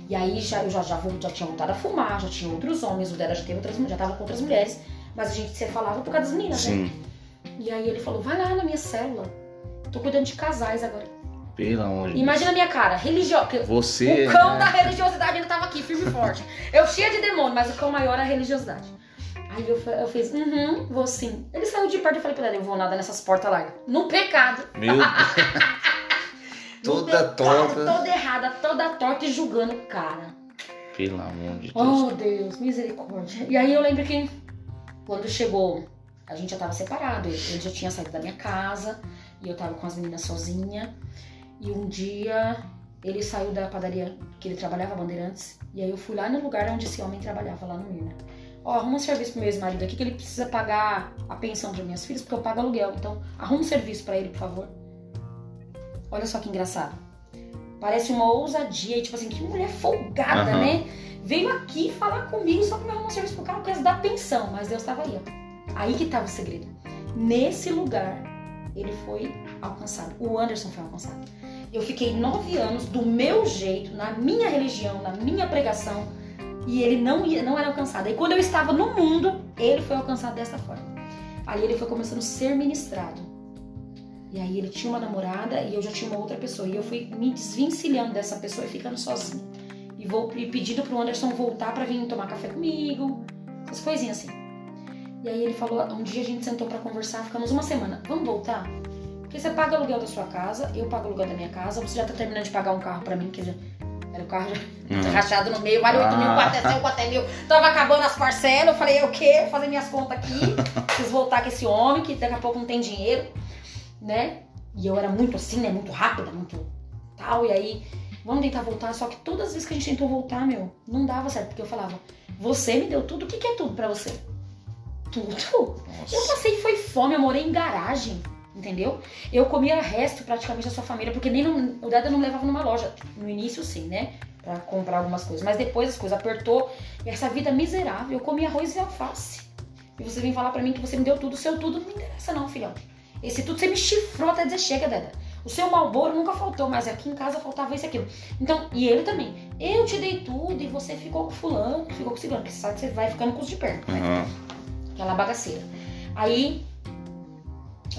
Speaker 2: E aí já, eu já, já, já tinha voltado a fumar, já tinha outros homens, o dela já teve outras já tava com outras mulheres. Mas a gente se falava por causa das meninas, né?
Speaker 1: Sim.
Speaker 2: E aí ele falou, vai lá na minha célula. Tô cuidando de casais agora.
Speaker 1: Pelo amor de.
Speaker 2: Imagina a minha cara, religiosa.
Speaker 1: Você.
Speaker 2: O cão
Speaker 1: né?
Speaker 2: da religiosidade ainda tava aqui, firme e forte. Eu cheia de demônio, mas o cão maior é a religiosidade. Aí eu, eu fiz, uhum, vou sim. Ele saiu de perto e falei pra ele, eu vou nada nessas portas largas. No pecado.
Speaker 1: Meu Deus. [laughs] Toda
Speaker 2: pecado,
Speaker 1: torta.
Speaker 2: Toda errada, toda torta e julgando o cara.
Speaker 1: Pelo amor de Deus.
Speaker 2: Oh, Deus, misericórdia. E aí eu lembro que quando chegou, a gente já tava separado. Ele ele já tinha saído da minha casa e eu tava com as meninas sozinha. E um dia ele saiu da padaria que ele trabalhava, Bandeirantes. E aí eu fui lá no lugar onde esse homem trabalhava, lá no Mirna. Ó, arruma um serviço pro meu ex-marido aqui que ele precisa pagar a pensão para minhas filhas, porque eu pago aluguel. Então, arruma um serviço para ele, por favor. Olha só que engraçado. Parece uma ousadia e tipo assim, que mulher folgada,
Speaker 1: Aham.
Speaker 2: né? Veio aqui falar comigo só pra me arrumar um serviço pro cara por causa da pensão, mas Deus tava aí, ó. Aí que tava o segredo. Nesse lugar, ele foi alcançado. O Anderson foi alcançado. Eu fiquei nove anos do meu jeito, na minha religião, na minha pregação, e ele não, ia, não era alcançado. E quando eu estava no mundo, ele foi alcançado dessa forma. Aí ele foi começando a ser ministrado. E aí ele tinha uma namorada e eu já tinha uma outra pessoa. E eu fui me desvencilhando dessa pessoa e ficando sozinha. E, vou, pedindo pro Anderson voltar pra vir tomar café comigo. Essas coisinhas assim. E aí ele falou, um dia a gente sentou pra conversar, ficamos uma semana. Vamos voltar? Porque você paga o aluguel da sua casa, eu pago o aluguel da minha casa, você já tá terminando de pagar um carro pra mim, que já era o carro
Speaker 1: Hum. [laughs]
Speaker 2: rachado no meio, vale 8 mil,
Speaker 1: Ah.
Speaker 2: 4 é seu, 4 é mil. Tava acabando as parcelas, eu falei, o quê? Vou fazer minhas contas aqui. Preciso voltar com esse homem, que daqui a pouco não tem dinheiro, né? E eu era muito assim, né? Muito rápida, muito tal. E aí, vamos tentar voltar. Só que todas as vezes que a gente tentou voltar, meu, não dava certo. Porque eu falava, você me deu tudo. O que, que é tudo pra você? Tudo. Eu
Speaker 1: Nossa.
Speaker 2: passei, foi fome, eu morei em garagem, entendeu? Eu comia resto praticamente da sua família, porque nem o Dada não me levava numa loja. No início, sim, né? Pra comprar algumas coisas. Mas depois as coisas apertou. E essa vida miserável, eu comia arroz e alface. E você vem falar pra mim que você me deu tudo, o seu tudo não me interessa, não, filhão. Esse tudo você me chifrou até dizer chega, Dada. O seu malboro nunca faltou, mas aqui em casa faltava isso e aquilo. Então, e ele também. Eu te dei tudo e você ficou com fulano, ficou com cigano, porque você sabe que você vai ficando com os de perto, né?
Speaker 1: Aham.
Speaker 2: aquela bagaceira. Aí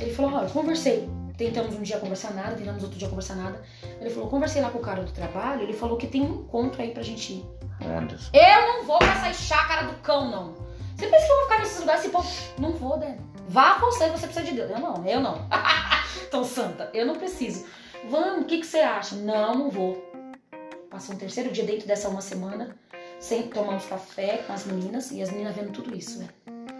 Speaker 2: ele falou, ó, eu conversei. Tentamos um dia conversar nada, tentamos outro dia conversar nada. Ele falou, conversei lá com o cara do trabalho, ele falou que tem um encontro aí pra gente ir. Eu não vou pra essa chácara do cão, não. Você pensa que eu vou ficar nesses lugares assim, pô? Não vou, Débora. Vá você, você precisa de Deus. Eu não, eu não. [laughs] Tão santa, eu não preciso. Vamos, o que, que você acha? Não, não vou. Passou um terceiro dia dentro dessa uma semana, sem tomamos café com as meninas e as meninas vendo tudo isso, né?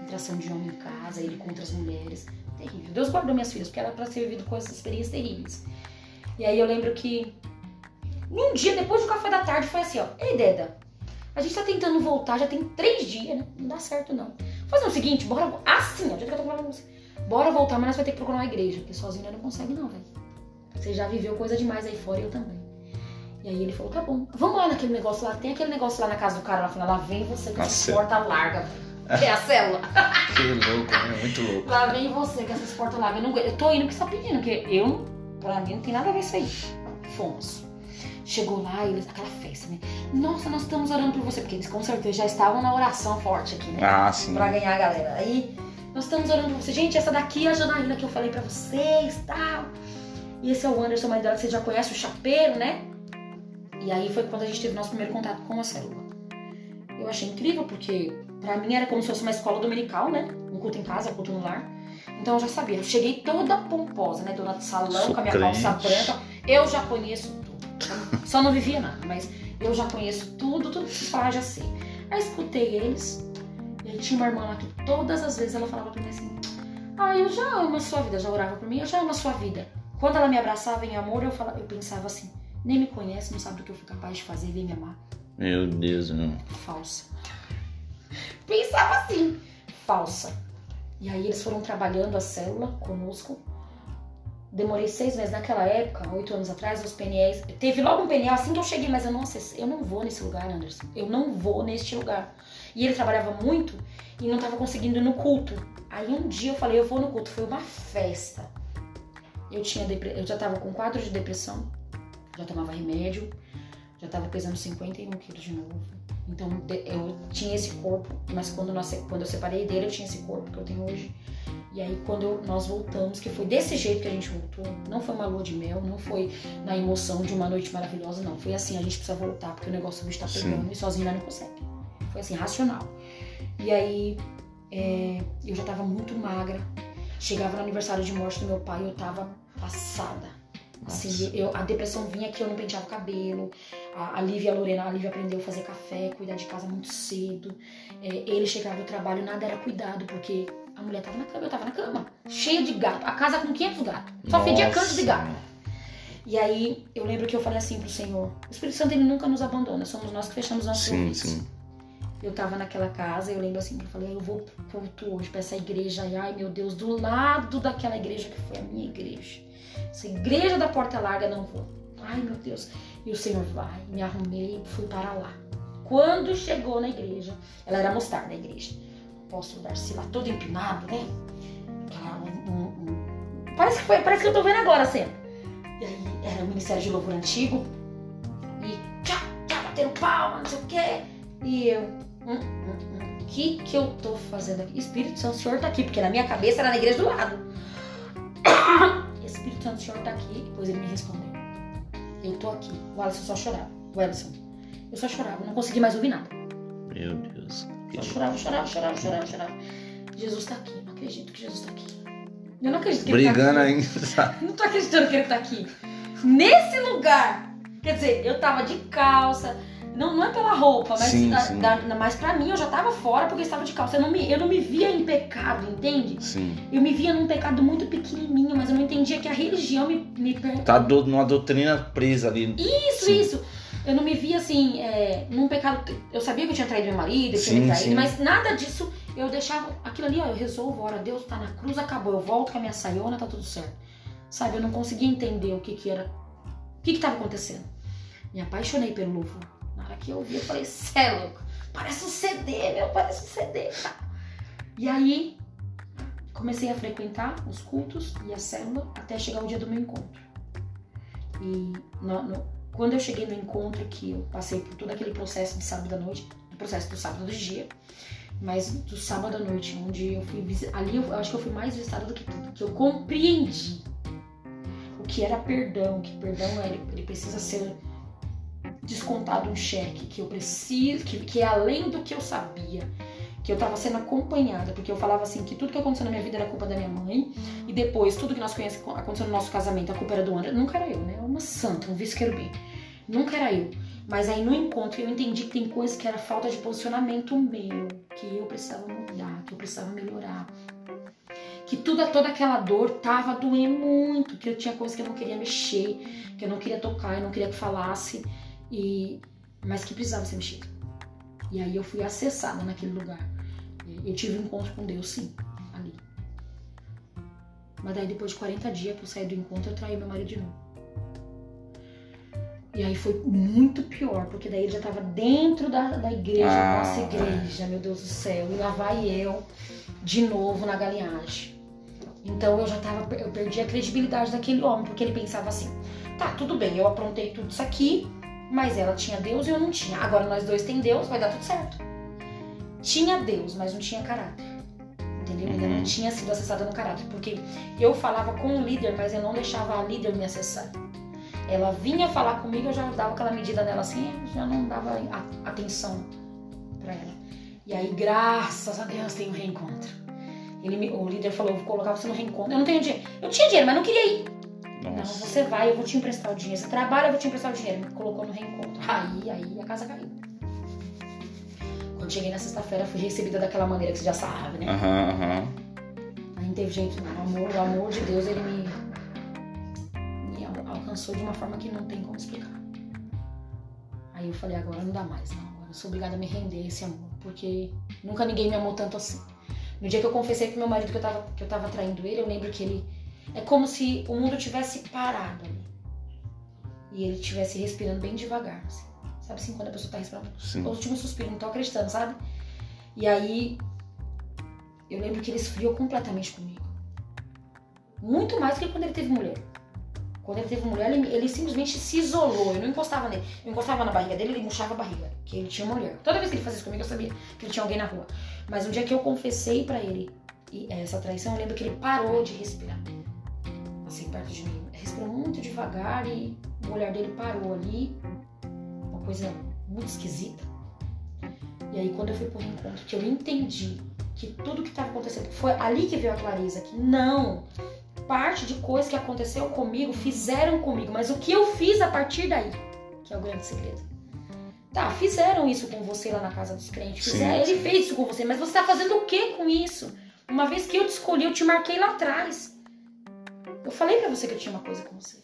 Speaker 2: Interação de homem em casa, ele com outras mulheres. Terrível. Deus guardou minhas filhas, porque era pra ter vivido coisas, experiências terríveis. E aí eu lembro que num dia, depois do café da tarde, foi assim, ó. Ei, Deda, a gente tá tentando voltar, já tem três dias, né? Não dá certo, não. Fazer o seguinte, bora. Assim, ó, jeito que eu tô falando com você. Bora voltar, mas nós vai ter que procurar uma igreja, porque sozinho não consegue, não, velho. Você já viveu coisa demais aí fora e eu também. E aí ele falou, tá bom, vamos lá naquele negócio lá, tem aquele negócio lá na casa do cara lá, lá vem você com essas
Speaker 1: Nossa.
Speaker 2: portas largas, que é a célula. [laughs]
Speaker 1: Que louco, né? Muito louco.
Speaker 2: Lá vem você com essas portas largas. Eu, não eu tô indo que só pedindo, porque eu, pra mim, não tem nada a ver isso aí. Fomos. Chegou lá, eles, aquela festa, né? Nossa, nós estamos orando por você, porque eles com certeza já estavam na oração forte aqui, né?
Speaker 1: Ah, sim.
Speaker 2: Pra ganhar a galera. Aí, nós estamos orando por você. Gente, essa daqui é a Janaína que eu falei pra vocês tal. E esse é o Anderson, marido dela, que você já conhece, o chapeiro, né? E aí foi quando a gente teve nosso primeiro contato com a célula. Eu achei incrível, porque pra mim era como se fosse uma escola dominical, né? Um culto em casa, um culto no lar. Então eu já sabia. Eu cheguei toda pomposa, né? Dona de salão,
Speaker 1: Sou
Speaker 2: com a minha
Speaker 1: crente.
Speaker 2: calça branca. Eu já conheço tudo. Só não vivia nada, mas eu já conheço tudo, tudo que se fala, já sei. Aí escutei eles. E tinha uma irmã lá que todas as vezes ela falava pra mim assim: Ah, eu já amo a sua vida. Já orava por mim, eu já amo a sua vida. Quando ela me abraçava em amor, eu, falava, eu pensava assim: Nem me conhece, não sabe do que eu fui capaz de fazer, vem me amar.
Speaker 1: Meu Deus, meu.
Speaker 2: Falsa. Pensava assim, falsa. E aí eles foram trabalhando a célula conosco. Demorei seis meses naquela época, oito anos atrás, os PNLs. Teve logo um PNL assim que eu cheguei, mas eu não acessei. Eu não vou nesse lugar, Anderson. Eu não vou neste lugar. E ele trabalhava muito e não tava conseguindo ir no culto. Aí um dia eu falei, eu vou no culto. Foi uma festa. Eu tinha depre... eu já tava com quadro de depressão, já tomava remédio, já tava pesando 51 quilos de novo. Então eu tinha esse corpo, mas quando, nós, quando eu separei dele, eu tinha esse corpo que eu tenho hoje. E aí quando eu- nós voltamos, que foi desse jeito que a gente voltou, não foi uma lua de mel, não foi na emoção de uma noite maravilhosa, não. Foi assim, a gente precisa voltar, porque o negócio do bicho tá
Speaker 1: Sim.
Speaker 2: pegando e sozinho nós não consegue. Foi assim, racional. E aí é, eu já tava muito magra. Chegava no aniversário de morte do meu pai, eu tava passada. Assim, eu, a depressão vinha que eu não penteava o cabelo. A, a Lívia a Lorena, a Lívia aprendeu a fazer café, cuidar de casa muito cedo. É, ele chegava do trabalho, nada era cuidado, porque a mulher tava na cama, eu tava na cama. Cheia de gato. A casa com 500 gatos. Só fedia canto de gato. E aí eu lembro que eu falei assim pro Senhor: O Espírito Santo ele nunca nos abandona, somos nós que fechamos nossos
Speaker 1: Sim,
Speaker 2: ouvidos.
Speaker 1: sim.
Speaker 2: Eu tava naquela casa, eu lembro assim, que eu falei, eu vou pro culto hoje pra essa igreja. E, ai, meu Deus, do lado daquela igreja que foi a minha igreja. Essa igreja da porta larga, não vou. Ai, meu Deus. E o Senhor vai, me arrumei e fui para lá. Quando chegou na igreja, ela era mostarda da igreja. O apóstolo Darcy lá todo empinado, né? Parece, que foi, parece que eu tô vendo agora a cena. E aí era o Ministério de Louvor Antigo. E tchá, tchá, batendo palma, não sei o quê. E eu, hum, hum, hum, o que que eu tô fazendo aqui? Espírito Santo, o Senhor tá aqui, porque na minha cabeça era na igreja do lado. Espírito Santo, o Senhor tá aqui. Depois ele me respondeu. Eu tô aqui. O Alisson só chorava. O Alisson. Eu só chorava, não consegui mais ouvir nada.
Speaker 1: Meu Deus.
Speaker 2: Só chorava, chorava, chorava, chorava, chorava. Jesus tá aqui. Não acredito que Jesus tá aqui. Eu não acredito que ele
Speaker 1: Brigando
Speaker 2: tá aqui.
Speaker 1: ainda. [laughs]
Speaker 2: Não tô acreditando que ele tá aqui. Nesse lugar. Quer dizer, eu tava de calça. Não, não é pela roupa, mas,
Speaker 1: Sim,
Speaker 2: da-
Speaker 1: sim.
Speaker 2: da- mas pra mim eu já tava fora porque eu estava de calça. Eu não, me, eu não me via em pecado, entende?
Speaker 1: Sim.
Speaker 2: Eu me via num pecado muito pequenininho, mas eu não entendia que a religião me, me
Speaker 1: Tá do, numa doutrina presa ali.
Speaker 2: Isso,
Speaker 1: Sim.
Speaker 2: isso. Eu não me via assim, é, num pecado. Eu sabia que eu tinha traído meu marido, eu tinha me traído, mas nada disso eu deixava. Aquilo ali, ó, eu resolvo, ora, Deus tá na cruz, acabou. Eu volto com a minha saiona, tá tudo certo. Sabe, eu não conseguia entender o que que era. O que que tava acontecendo. Me apaixonei pelo louvor. Na hora que eu ouvi, eu falei, cê é louco. Parece um CD, meu, parece um CD. Tá? E aí, comecei a frequentar os cultos e a célula até chegar o dia do meu encontro. E no- no- quando eu cheguei no encontro, que eu passei por todo aquele processo de sábado à noite, do processo do sábado de dia, mas do sábado à noite, onde eu fui ali eu, eu acho que eu fui mais visitada do que tudo, que eu compreendi o que era perdão, que perdão é, ele, ele precisa ser descontado um cheque, que eu preciso, que, que é além do que eu sabia, que eu tava sendo acompanhada, porque eu falava assim que tudo que aconteceu na minha vida era culpa da minha mãe, e depois tudo que nós conhecemos aconteceu no nosso casamento, a culpa era do André, nunca era eu, né? Uma santa, um vice-querubim. Nunca era eu. Mas aí no encontro eu entendi que tem coisas que era falta de posicionamento meu, que eu precisava mudar, que eu precisava melhorar. Que tudo, toda aquela dor tava doendo muito, que eu tinha coisas que eu não queria mexer, que eu não queria tocar, eu não queria que falasse, e mas que precisava ser mexido. E aí eu fui acessada naquele lugar. Eu tive um encontro com Deus, sim, ali. Mas daí depois de 40 dias que eu saí do encontro, eu traí meu marido de novo. E aí foi muito pior, porque daí ele já tava dentro da, da igreja,
Speaker 1: Ah,
Speaker 2: nossa igreja, meu Deus do céu. E lá vai eu de novo na galinhagem. Então eu já tava, eu perdi a credibilidade daquele homem, porque ele pensava assim: tá, tudo bem, eu aprontei tudo isso aqui, mas ela tinha Deus e eu não tinha. Agora nós dois tem Deus, vai dar tudo certo. Tinha Deus, mas não tinha caráter. Entendeu? Ainda
Speaker 1: Uhum.
Speaker 2: não tinha sido acessada no caráter. Porque eu falava com o líder, mas eu não deixava a líder me acessar. ela vinha falar comigo, eu já dava aquela medida nela assim, já não dava atenção pra ela. E aí, graças a Deus, tem um reencontro. Ele me- o líder falou, vou colocar você no reencontro. Eu não tenho dinheiro. Eu tinha dinheiro, mas não queria ir. Não,
Speaker 1: Nossa.
Speaker 2: você vai, eu vou te emprestar o dinheiro. Você trabalha, eu vou te emprestar o dinheiro. Me colocou no reencontro. Aí, aí a casa caiu. Quando cheguei na sexta-feira, fui recebida daquela maneira que você já sabe, né?
Speaker 1: Aham, aham.
Speaker 2: Aí não teve jeito não. O amor, o amor de Deus, ele me, me al- alcançou de uma forma que não tem como explicar. Aí eu falei, agora não dá mais, não. Agora eu sou obrigada a me render a esse amor. Porque nunca ninguém me amou tanto assim. No dia que eu confessei pro meu marido que eu tava, que eu tava traindo ele, eu lembro que ele. É como se o mundo tivesse parado ali. E ele estivesse respirando bem devagar. assim. Sabe assim, quando a pessoa tá respirando
Speaker 1: Sim.
Speaker 2: o último suspiro, não tô acreditando, sabe? E aí, eu lembro que ele esfriou completamente comigo. Muito mais do que quando ele teve mulher. Quando ele teve mulher, ele, ele simplesmente se isolou. Eu não encostava nele. Eu encostava na barriga dele, ele murchava a barriga. Que ele tinha mulher. Toda vez que ele fazia isso comigo, eu sabia que ele tinha alguém na rua. Mas um dia que eu confessei pra ele essa traição, eu lembro que ele parou de respirar. Assim, perto de mim. Respirou muito devagar e o olhar dele parou ali. Uma coisa muito esquisita. E aí, quando eu fui pro reencontro, que eu entendi que tudo que estava acontecendo, foi ali que veio a clareza, que não, parte de coisas que aconteceu comigo fizeram comigo, mas o que eu fiz a partir daí, que é o grande segredo. Tá, fizeram isso com você lá na casa dos crentes,
Speaker 1: Sim.
Speaker 2: fizeram, ele fez isso com você, mas você tá fazendo o que com isso? Uma vez que eu te escolhi, eu te marquei lá atrás. Eu falei pra você que eu tinha uma coisa com você.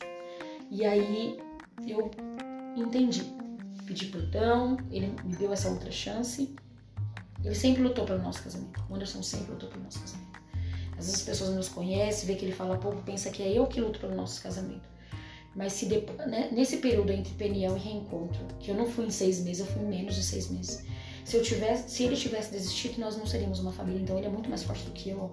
Speaker 2: E aí eu entendi. Pedi perdão, ele me deu essa outra chance. Ele sempre lutou pelo nosso casamento. O Anderson sempre lutou pelo nosso casamento. Às vezes as pessoas nos conhecem, vê que ele fala pouco, pensa que é eu que luto pelo nosso casamento. Mas se depois, né, nesse período entre peniel e reencontro, que eu não fui em seis meses, eu fui em menos de seis meses. Se eu tivesse, se ele tivesse desistido, nós não seríamos uma família. Então ele é muito mais forte do que eu.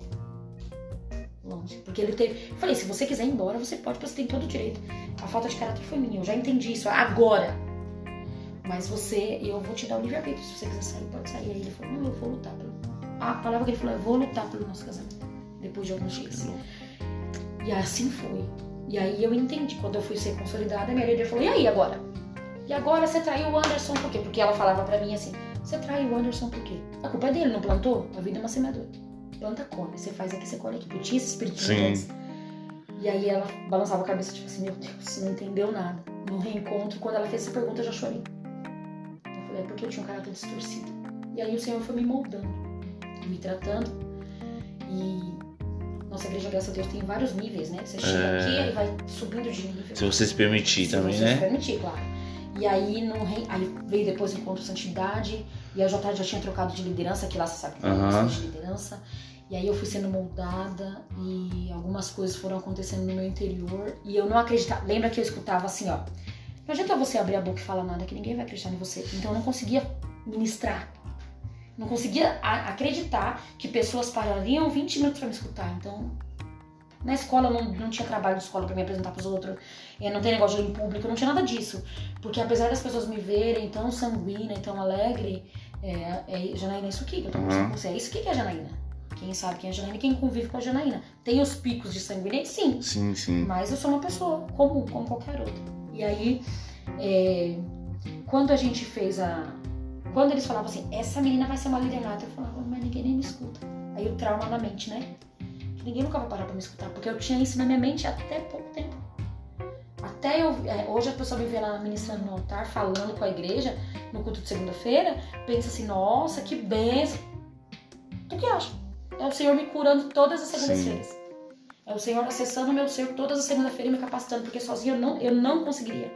Speaker 2: Longe. Porque ele teve. Eu falei, se você quiser ir embora, você pode, porque você tem todo o direito. A falta de caráter foi minha. Eu já entendi isso agora. Mas você, eu vou te dar o livre-arbítrio. Se você quiser sair, pode sair. Aí ele falou, não, eu vou lutar pelo. A palavra que ele falou é, vou lutar pelo nosso casamento. Depois de alguns dias. E assim foi. E aí eu entendi. Quando eu fui ser consolidada, minha líder falou, e aí agora? E agora você traiu o Anderson por quê? Porque ela falava pra mim assim, você traiu o Anderson por quê? A culpa é dele, não plantou? A vida é uma semeadora. Planta, colhe. Você faz aqui, você colhe aqui. Eu tinha esse espírito
Speaker 1: Sim.
Speaker 2: E aí ela balançava a cabeça, tipo assim, meu Deus, você não entendeu nada. No reencontro, quando ela fez essa pergunta, eu já chorei. Eu falei, é porque eu tinha um caráter distorcido. E aí o Senhor foi me moldando, me tratando. E nossa igreja, graças a Deus, tem vários níveis, né? Você chega
Speaker 1: É.
Speaker 2: aqui e vai subindo de nível.
Speaker 1: Se você se permitir
Speaker 2: Se
Speaker 1: também,
Speaker 2: você
Speaker 1: né?
Speaker 2: permitir, claro. E aí, no aí veio depois o encontro santidade, e a JR já tinha trocado de liderança, que lá você sabe que bastante de liderança. E aí eu fui sendo moldada e algumas coisas foram acontecendo no meu interior. E eu não acreditava. Lembra que eu escutava assim, ó. Não adianta você abrir a boca e falar nada que ninguém vai acreditar em você. Então eu não conseguia ministrar. Não conseguia acreditar que pessoas parariam 20 minutos pra me escutar. Então, na escola eu não, não tinha trabalho de escola pra me apresentar pros outros. Eu não tem negócio de ir em público, não tinha nada disso. Porque apesar das pessoas me verem tão sanguínea e tão alegre, é, é Janaína, é isso aqui que eu tô conversando
Speaker 1: Uhum.
Speaker 2: com você. É isso aqui que é Janaína. Quem sabe quem é Janaína e quem convive com a Janaína. Tem os picos de sanguinidade? Sim.
Speaker 1: Sim, sim.
Speaker 2: Mas eu sou uma pessoa comum, como qualquer outra. E aí, é, quando a gente fez a. Quando eles falavam assim, essa menina vai ser uma líder nata, eu falava, mas ninguém nem me escuta. Aí o trauma na mente, né? Que ninguém nunca vai parar pra me escutar, porque eu tinha isso na minha mente até pouco tempo. Até eu. é, hoje a pessoa me vê lá ministrando no altar, falando com a igreja, no culto de segunda-feira, pensa assim, nossa, que benção. Tu que acha? É o Senhor me curando todas as segundas-feiras. É o Senhor acessando o meu ser todas as segundas-feiras e me capacitando, porque sozinho eu não, eu não conseguiria.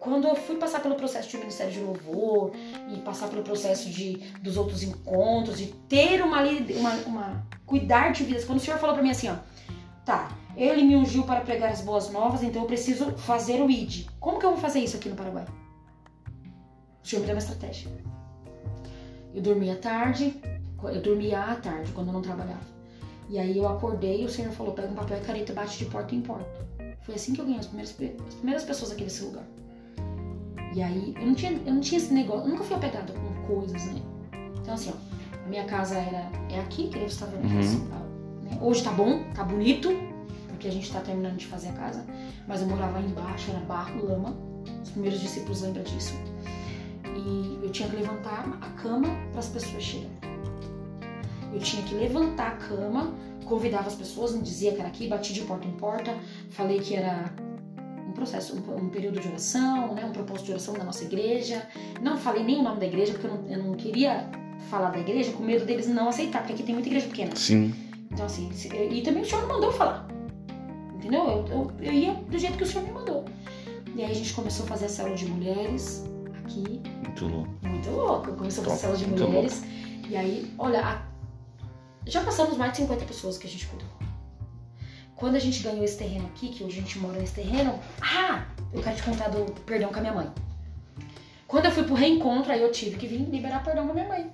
Speaker 2: Quando eu fui passar pelo processo de ministério de louvor e passar pelo processo de, dos outros encontros, de ter uma, uma, uma cuidar de vidas, quando o Senhor falou pra mim assim, ó, tá, ele me ungiu para pregar as boas novas, então eu preciso fazer o ID. Como que eu vou fazer isso aqui no Paraguai? O Senhor me deu uma estratégia. Eu dormia tarde, eu dormia à tarde, quando eu não trabalhava. E aí eu acordei e o Senhor falou, pega um papel e caneta e bate de porta em porta. Foi assim que eu ganhei as primeiras, as primeiras pessoas aqui nesse lugar. E aí, eu não tinha, eu não tinha esse negócio, eu nunca fui apegada com coisas, né? Então assim, ó, a minha casa era, é aqui, que você tá vendo aqui,
Speaker 1: Uhum.
Speaker 2: assim, né? Hoje tá bom, tá bonito, porque a gente tá terminando de fazer a casa, mas eu morava lá embaixo, era barro, lama. Os primeiros discípulos lembram disso. E eu tinha que levantar a cama para as pessoas chegarem. Eu tinha que levantar a cama, convidava as pessoas, não dizia que era aqui, bati de porta em porta, falei que era um processo, um, período de oração, né, um propósito de oração da nossa igreja. Não falei nem o nome da igreja, porque eu não, eu não queria falar da igreja com medo deles não aceitar, porque aqui tem muita igreja pequena.
Speaker 1: Sim.
Speaker 2: Então, assim, e também o senhor não mandou falar. Entendeu? Eu, eu, eu ia do jeito que o senhor me mandou. E aí a gente começou a fazer a célula de mulheres aqui.
Speaker 1: Muito louco.
Speaker 2: Muito louco. Começou a fazer
Speaker 1: Top,
Speaker 2: célula de mulheres. E aí, olha, a- já passamos mais de 50 pessoas que a gente cuidou. Quando a gente ganhou esse terreno aqui, que hoje a gente mora nesse terreno, ah, eu quero te contar do perdão com a minha mãe. Quando eu fui pro reencontro, aí eu tive que vir liberar perdão com a minha mãe.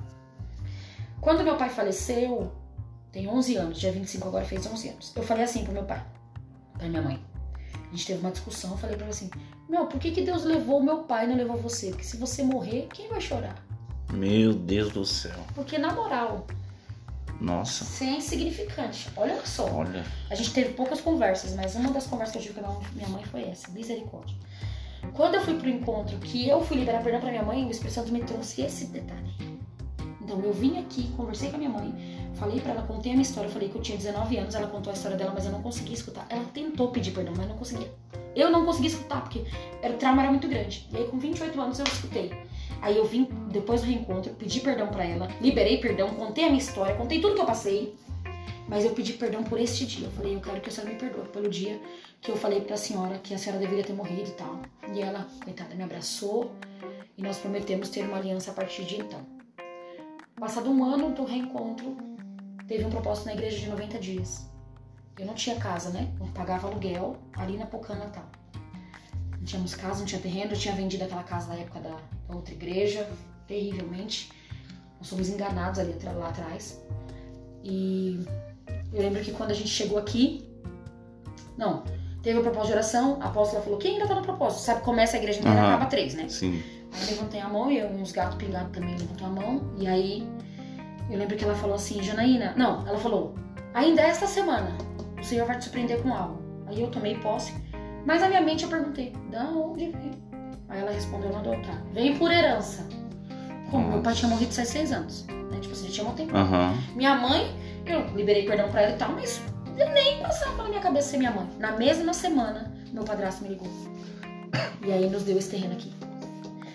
Speaker 2: Quando meu pai faleceu, tem 11 anos, dia 25 agora fez 11 anos. Eu falei assim pro meu pai, minha mãe. A gente teve uma discussão, eu falei pra ela assim: Meu, por que, que Deus levou o meu pai e não levou você? Porque se você morrer, quem vai chorar?
Speaker 1: Meu Deus do céu.
Speaker 2: Porque na moral,
Speaker 1: Nossa.
Speaker 2: você é insignificante. Olha só.
Speaker 1: Olha.
Speaker 2: A gente teve poucas conversas, mas uma das conversas que eu tive com minha mãe foi essa: misericórdia. Quando eu fui pro encontro que eu fui liberar perdão pra minha mãe, o Espírito Santo me trouxe esse detalhe. Então eu vim aqui, conversei com a minha mãe, falei pra ela, contei a minha história, falei que eu tinha 19 anos, ela contou a história dela, mas eu não conseguia escutar. Ela tentou pedir perdão, mas não conseguia. Eu não conseguia escutar, porque o trauma era muito grande. E aí com 28 anos eu escutei. Aí eu vim, depois do reencontro, pedi perdão pra ela, liberei perdão, contei a minha história, contei tudo que eu passei. Mas eu pedi perdão por este dia. Eu falei, eu quero que a senhora me perdoe pelo dia que eu falei pra senhora que a senhora deveria ter morrido e tal. E ela, coitada, me abraçou e nós prometemos ter uma aliança a partir de então. Passado um ano do reencontro, teve um propósito na igreja de 90 dias. Eu não tinha casa, né? Eu pagava aluguel ali na Pocã Natal. Não tínhamos casa, não tinha terreno, eu tinha vendido aquela casa na época da, da outra igreja, terrivelmente. Nós fomos enganados ali lá atrás. E eu lembro que quando a gente chegou aqui, não, teve o propósito de oração, a apóstola falou, quem ainda tá no propósito? Sabe, começa a igreja inteira,
Speaker 1: Aham.
Speaker 2: acaba três, né?
Speaker 1: Sim.
Speaker 2: Aí eu levantei a mão e eu, uns gatos pingados também levantou a mão. E aí eu lembro que ela falou assim, Janaína, não, ela falou, ainda esta semana o Senhor vai te surpreender com algo. Aí eu tomei posse, mas na minha mente eu perguntei, da onde vem? Aí ela respondeu do altar, vem por herança. Como? Meu pai tinha morrido faz seis anos, né? Tipo assim, já tinha um tempo.
Speaker 1: Aham.
Speaker 2: Minha mãe, eu liberei perdão pra ela e tal, mas nem passava pela minha cabeça ser minha mãe. Na mesma semana, meu padrasto me ligou. E aí nos deu esse terreno aqui.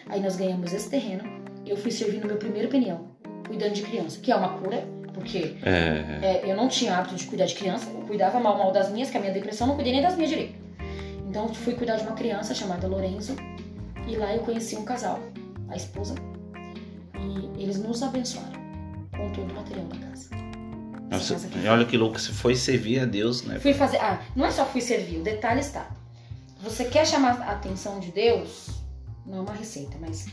Speaker 2: Aí nós ganhamos esse terreno. Eu fui servir no meu primeiro peniel, cuidando de criança, que é uma cura, porque
Speaker 1: É.
Speaker 2: é, eu não tinha hábito de cuidar de criança, eu cuidava mal, mal das minhas, que a minha depressão não cuidei nem das minhas direito. Então fui cuidar de uma criança chamada Lorenzo, e lá eu conheci um casal, a esposa, e eles nos abençoaram com todo o material da casa.
Speaker 1: Nossa,
Speaker 2: casa
Speaker 1: olha que louco, você foi servir a Deus, né?
Speaker 2: Fui fazer. Ah, não é só fui servir, o detalhe está. Você quer chamar a atenção de Deus? Não é uma receita, mas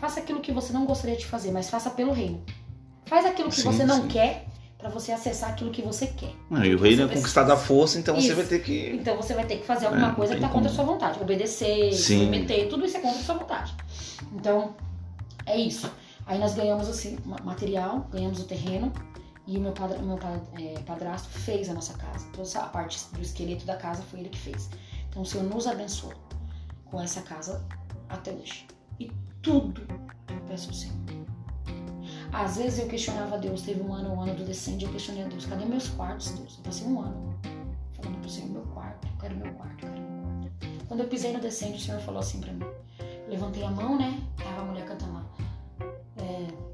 Speaker 2: faça aquilo que você não gostaria de fazer, mas faça pelo reino. Faz aquilo que
Speaker 1: Sim,
Speaker 2: você não
Speaker 1: sim.
Speaker 2: quer pra você acessar aquilo que você quer.
Speaker 1: Não, e o reino é
Speaker 2: Você
Speaker 1: conquistado à força, então você
Speaker 2: Isso.
Speaker 1: vai ter que.
Speaker 2: Então você vai ter que fazer alguma
Speaker 1: É,
Speaker 2: coisa que tá contra a sua vontade. Obedecer,
Speaker 1: Sim.
Speaker 2: submeter, tudo isso é contra a sua vontade. Então, é isso. Aí nós ganhamos assim, ma- material, ganhamos o terreno e o meu, padra, meu é, padrasto fez a nossa casa. Toda essa parte do esqueleto da casa foi ele que fez. Então o Senhor nos abençoou com essa casa até hoje. E tudo eu peço ao Senhor. Às vezes eu questionava a Deus, teve um ano, um ano do descende, eu questionei a Deus, cadê meus quartos, Deus? Eu passei um ano falando pro Senhor, meu quarto, eu quero meu quarto, eu quero meu quarto. Quando eu pisei no descende, o Senhor falou assim pra mim. Levantei a mão, né? Tava a mulher cantando lá. É,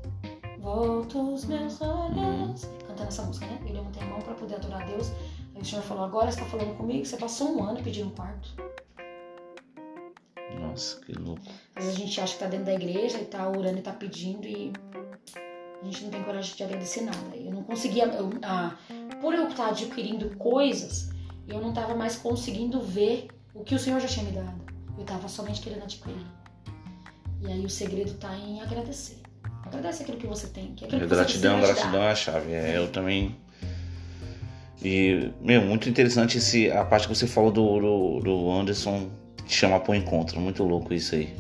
Speaker 2: Volta os meus olhos. Cantando essa música, né? Eu levantei a mão pra poder adorar a Deus. Aí o Senhor falou, agora você tá falando comigo? Você passou um ano pedindo um quarto.
Speaker 1: Nossa, que louco.
Speaker 2: Às vezes a gente acha que tá dentro da igreja e tá orando e tá pedindo e a gente não tem coragem de agradecer nada. Eu não conseguia, eu, ah, por eu estar adquirindo coisas, eu não tava mais conseguindo ver o que o Senhor já tinha me dado. Eu tava somente querendo adquirir. E aí o segredo tá em agradecer. Agradece aquilo que você tem. Que aquilo que você
Speaker 1: Gratidão, gratidão é a chave. É, eu também. E, meu, muito interessante esse, a parte que você falou do, do, do Anderson te chamar para o encontro. Muito louco isso aí.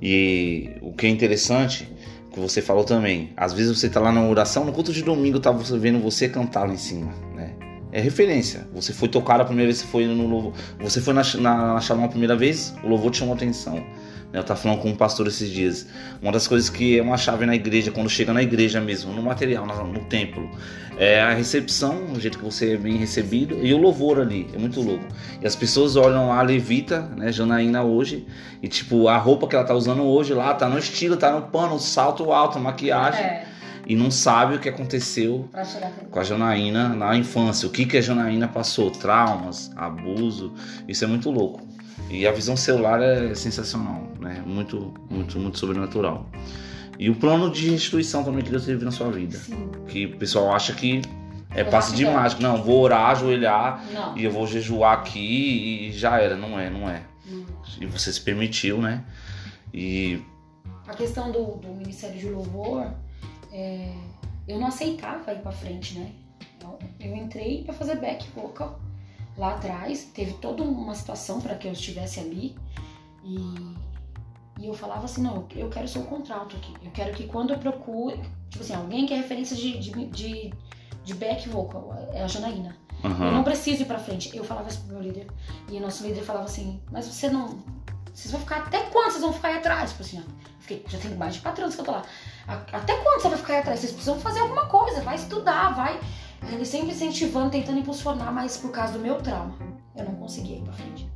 Speaker 1: E o que é interessante, que você falou também, às vezes você tá lá na oração, no culto de domingo, tá você vendo você cantar lá em cima, né? é referência. Você foi tocar a primeira vez, você foi no louvor. Você foi na, na, na chamada a primeira vez, o louvor te chamou atenção. Eu estava falando com um pastor esses dias. Uma das coisas que é uma chave na igreja, quando chega na igreja mesmo, no material, no, templo, é a recepção, o jeito que você é bem recebido, e o louvor ali. É muito louco. E as pessoas olham lá a Levita, né, Janaína hoje, e tipo, a roupa que ela tá usando hoje lá, tá no estilo, tá no pano, salto alto, maquiagem. É e não sabe o que aconteceu com a Janaína na infância, o que, que a Janaína passou, traumas, abuso, isso é muito louco. E a visão celular é sensacional, né? Muito, muito, muito sobrenatural. E o plano de restituição também que Deus teve na sua vida. Sim. Que o pessoal acha que é passe de mágica. Não, vou orar, ajoelhar não. e eu vou jejuar aqui e já era. Não é, não é. Hum. E você se permitiu, né? E.
Speaker 2: A questão do, do Ministério de Louvor é, eu não aceitava ir para frente, né? Eu, eu entrei para fazer back vocal lá atrás, teve toda uma situação para que eu estivesse ali e, e eu falava assim, não, eu quero ser o contrato aqui, eu quero que quando eu procure, tipo assim, alguém que é referência de, de, de, de back vocal, é a Janaína. Uhum. Eu não preciso ir pra frente. Eu falava isso pro meu líder. E o nosso líder falava assim, mas você não. Vocês vão ficar até quando vocês vão ficar aí atrás? Tipo assim, fiquei, já tem mais de quatro anos que eu tô lá. Até quando você vai ficar aí atrás? Vocês precisam fazer alguma coisa, vai estudar, vai. Ele sempre incentivando, tentando impulsionar, mas por causa do meu trauma, eu não conseguia ir pra frente.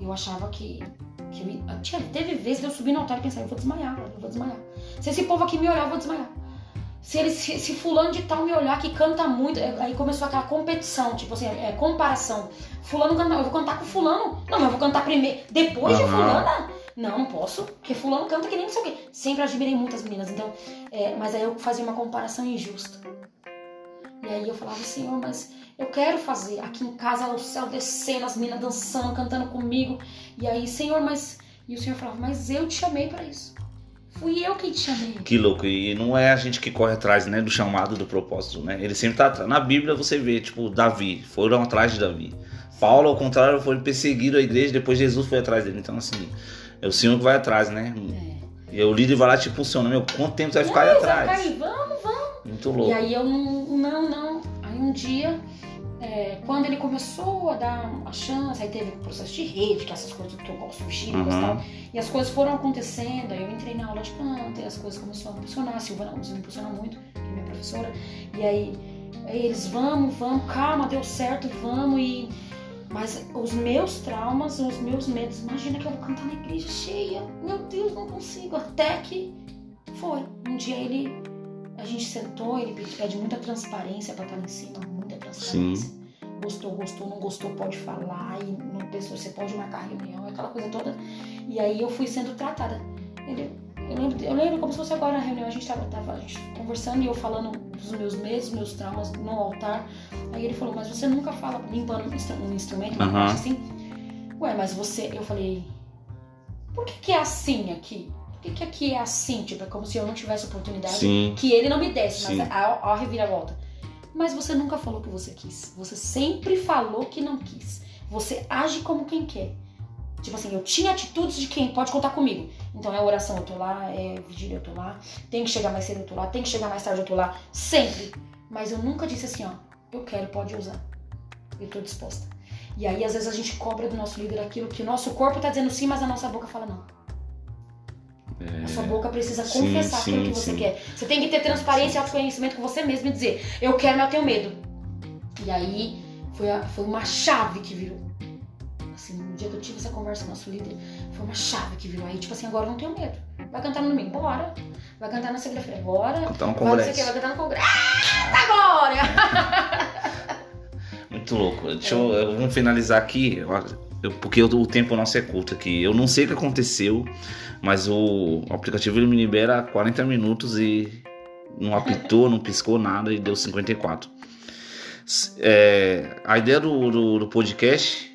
Speaker 2: Eu achava que. que eu, tinha, teve vezes eu subir no altar e pensar, eu vou desmaiar, eu vou desmaiar. Se esse povo aqui me olhar, eu vou desmaiar. Se, ele, se, se fulano de tal me olhar que canta muito, é, aí começou aquela competição, tipo assim, é, comparação. Fulano canta, eu vou cantar com fulano. Não, mas eu vou cantar primeiro, depois uhum. de fulana. Não, não posso, porque fulano canta que nem não sei o quê. Sempre admirei muitas meninas, então, é, mas aí eu fazia uma comparação injusta. E aí eu falava, Senhor, mas eu quero fazer. Aqui em casa o céu descendo, as meninas dançando, cantando comigo. E aí, Senhor, mas. E o Senhor falava, mas eu te chamei para isso. Fui eu que te chamei.
Speaker 1: Que louco. E não é a gente que corre atrás, né, do chamado, do propósito, né? Ele sempre tá atrás. Na Bíblia você vê, tipo, Davi. Foram atrás de Davi. Paulo, ao contrário, foi perseguido a igreja, depois Jesus foi atrás dele. Então, assim, é o Senhor que vai atrás, né? É. E o líder vai lá te impulsiona, meu, quanto tempo você vai ficar aí atrás?
Speaker 2: Vai, vamos.
Speaker 1: Muito louco.
Speaker 2: E aí eu não, não, não. Aí um dia, é, quando ele começou a dar a chance, aí teve o processo de rede, que é essas coisas que eu gosto de uhum. e tal. E as coisas foram acontecendo, aí eu entrei na aula de canto, e as coisas começaram a funcionar. A Silvana me impulsiona muito, que é minha professora. E aí, aí eles, vamos, vamos, calma, deu certo, vamos. E mas os meus traumas, os meus medos, imagina que eu vou cantar na igreja cheia. Meu Deus, não consigo. Até que foi. Um dia ele. A gente sentou, ele pede muita transparência para estar lá em cima, muita transparência. Sim. Gostou, gostou, não gostou, pode falar. E não, você pode marcar reunião, aquela coisa toda. E aí eu fui sendo tratada. Ele, eu lembro, eu lembro como se fosse agora na reunião, a gente tava, tava a gente conversando e eu falando dos meus medos, meus traumas no altar. Aí ele falou, mas você nunca fala limpando um instrumento, uma uhum. assim? Ué, mas você. Eu falei, por que, que é assim aqui? Por que, que aqui é assim? Tipo, é como se eu não tivesse oportunidade Sim. que ele não me desse, Sim. mas a, a reviravolta. Mas você nunca falou que você quis. Você sempre falou que não quis. Você age como quem quer. Tipo assim, eu tinha atitudes de quem pode contar comigo. Então é oração, eu tô lá, é vigília, eu tô lá. Tem que chegar mais cedo, eu tô lá. Tem que chegar mais tarde, eu tô lá. Sempre. Mas eu nunca disse assim, ó, eu quero, pode usar. Eu tô disposta. E aí, às vezes, a gente cobra do nosso líder aquilo que o nosso corpo tá dizendo sim, mas a nossa boca fala não. É... A sua boca precisa confessar sim, aquilo que você sim. quer. Você tem que ter transparência e autoconhecimento com você mesmo e dizer, eu quero, mas eu tenho medo. E aí, foi, a, foi uma chave que virou assim, no dia que eu tive essa conversa com o nosso líder, foi uma chave que virou aí, tipo assim, agora eu não tenho medo. Vai cantar no domingo, bora. Vai cantar na segunda-feira, bora.
Speaker 1: Cantar no congresso.
Speaker 2: Vai, vai cantar no congresso. Ah, agora! [laughs]
Speaker 1: Muito louco. Deixa eu, vamos finalizar aqui, eu, porque o tempo nosso é curto aqui. Eu não sei o que aconteceu, mas o, o aplicativo ele me libera 40 minutos e não apitou, não piscou nada e deu 54. É, a ideia do, do, do podcast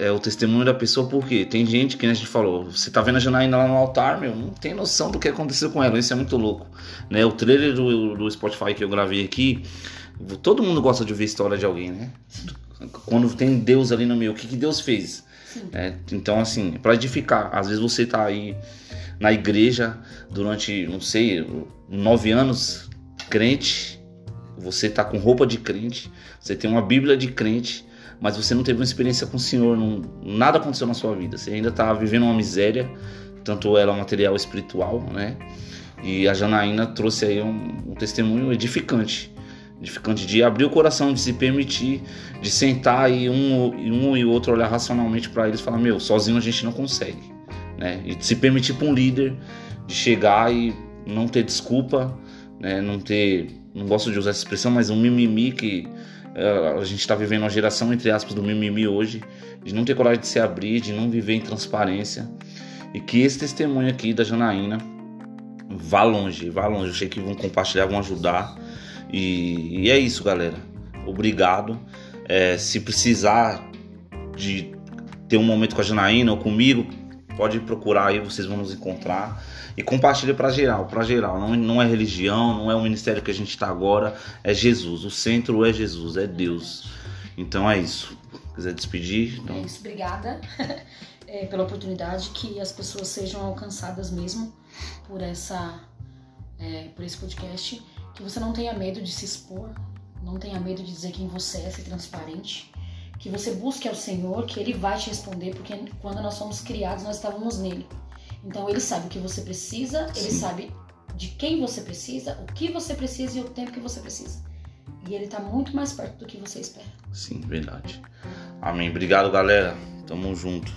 Speaker 1: é, o testemunho da pessoa, porque tem gente que a gente falou, você tá vendo a Janaína lá no altar, meu, não tem noção do que aconteceu com ela, isso é muito louco. Né? O trailer do, do Spotify que eu gravei aqui, todo mundo gosta de ouvir a história de alguém, né? Quando tem Deus ali no meio, o que, que Deus fez? É, então, assim, para edificar, às vezes você tá aí na igreja durante, não sei, nove anos, crente, você tá com roupa de crente, você tem uma Bíblia de crente, mas você não teve uma experiência com o Senhor, não, nada aconteceu na sua vida. Você ainda tá vivendo uma miséria, tanto ela material espiritual, né? E a Janaína trouxe aí um, um testemunho edificante edificante de abrir o coração, de se permitir, de sentar e um, um e outro olhar racionalmente para eles e falar: Meu, sozinho a gente não consegue. Né? E de se permitir para um líder de chegar e não ter desculpa, né? não ter. Não gosto de usar essa expressão, mas um mimimi que uh, a gente está vivendo uma geração, entre aspas, do mimimi hoje, de não ter coragem de se abrir, de não viver em transparência. E que esse testemunho aqui da Janaína vá longe, vá longe. Eu sei que vão compartilhar, vão ajudar. E, e é isso, galera. Obrigado. É, se precisar de ter um momento com a Janaína ou comigo, pode procurar aí, vocês vão nos encontrar. E compartilha para geral, para geral. Não, não é religião, não é o ministério que a gente está agora, é Jesus. O centro é Jesus, é Deus. Então é isso. Quiser despedir? Então...
Speaker 2: É isso, obrigada [laughs] é, pela oportunidade que as pessoas sejam alcançadas mesmo por essa é, por esse podcast que você não tenha medo de se expor, não tenha medo de dizer quem você é, ser transparente, que você busque ao Senhor, que Ele vai te responder, porque quando nós fomos criados, nós estávamos nele. Então Ele sabe o que você precisa, Ele Sim. sabe de quem você precisa, o que você precisa e o tempo que você precisa. E Ele está muito mais perto do que você espera.
Speaker 1: Sim, verdade. Amém. Obrigado, galera. Tamo junto.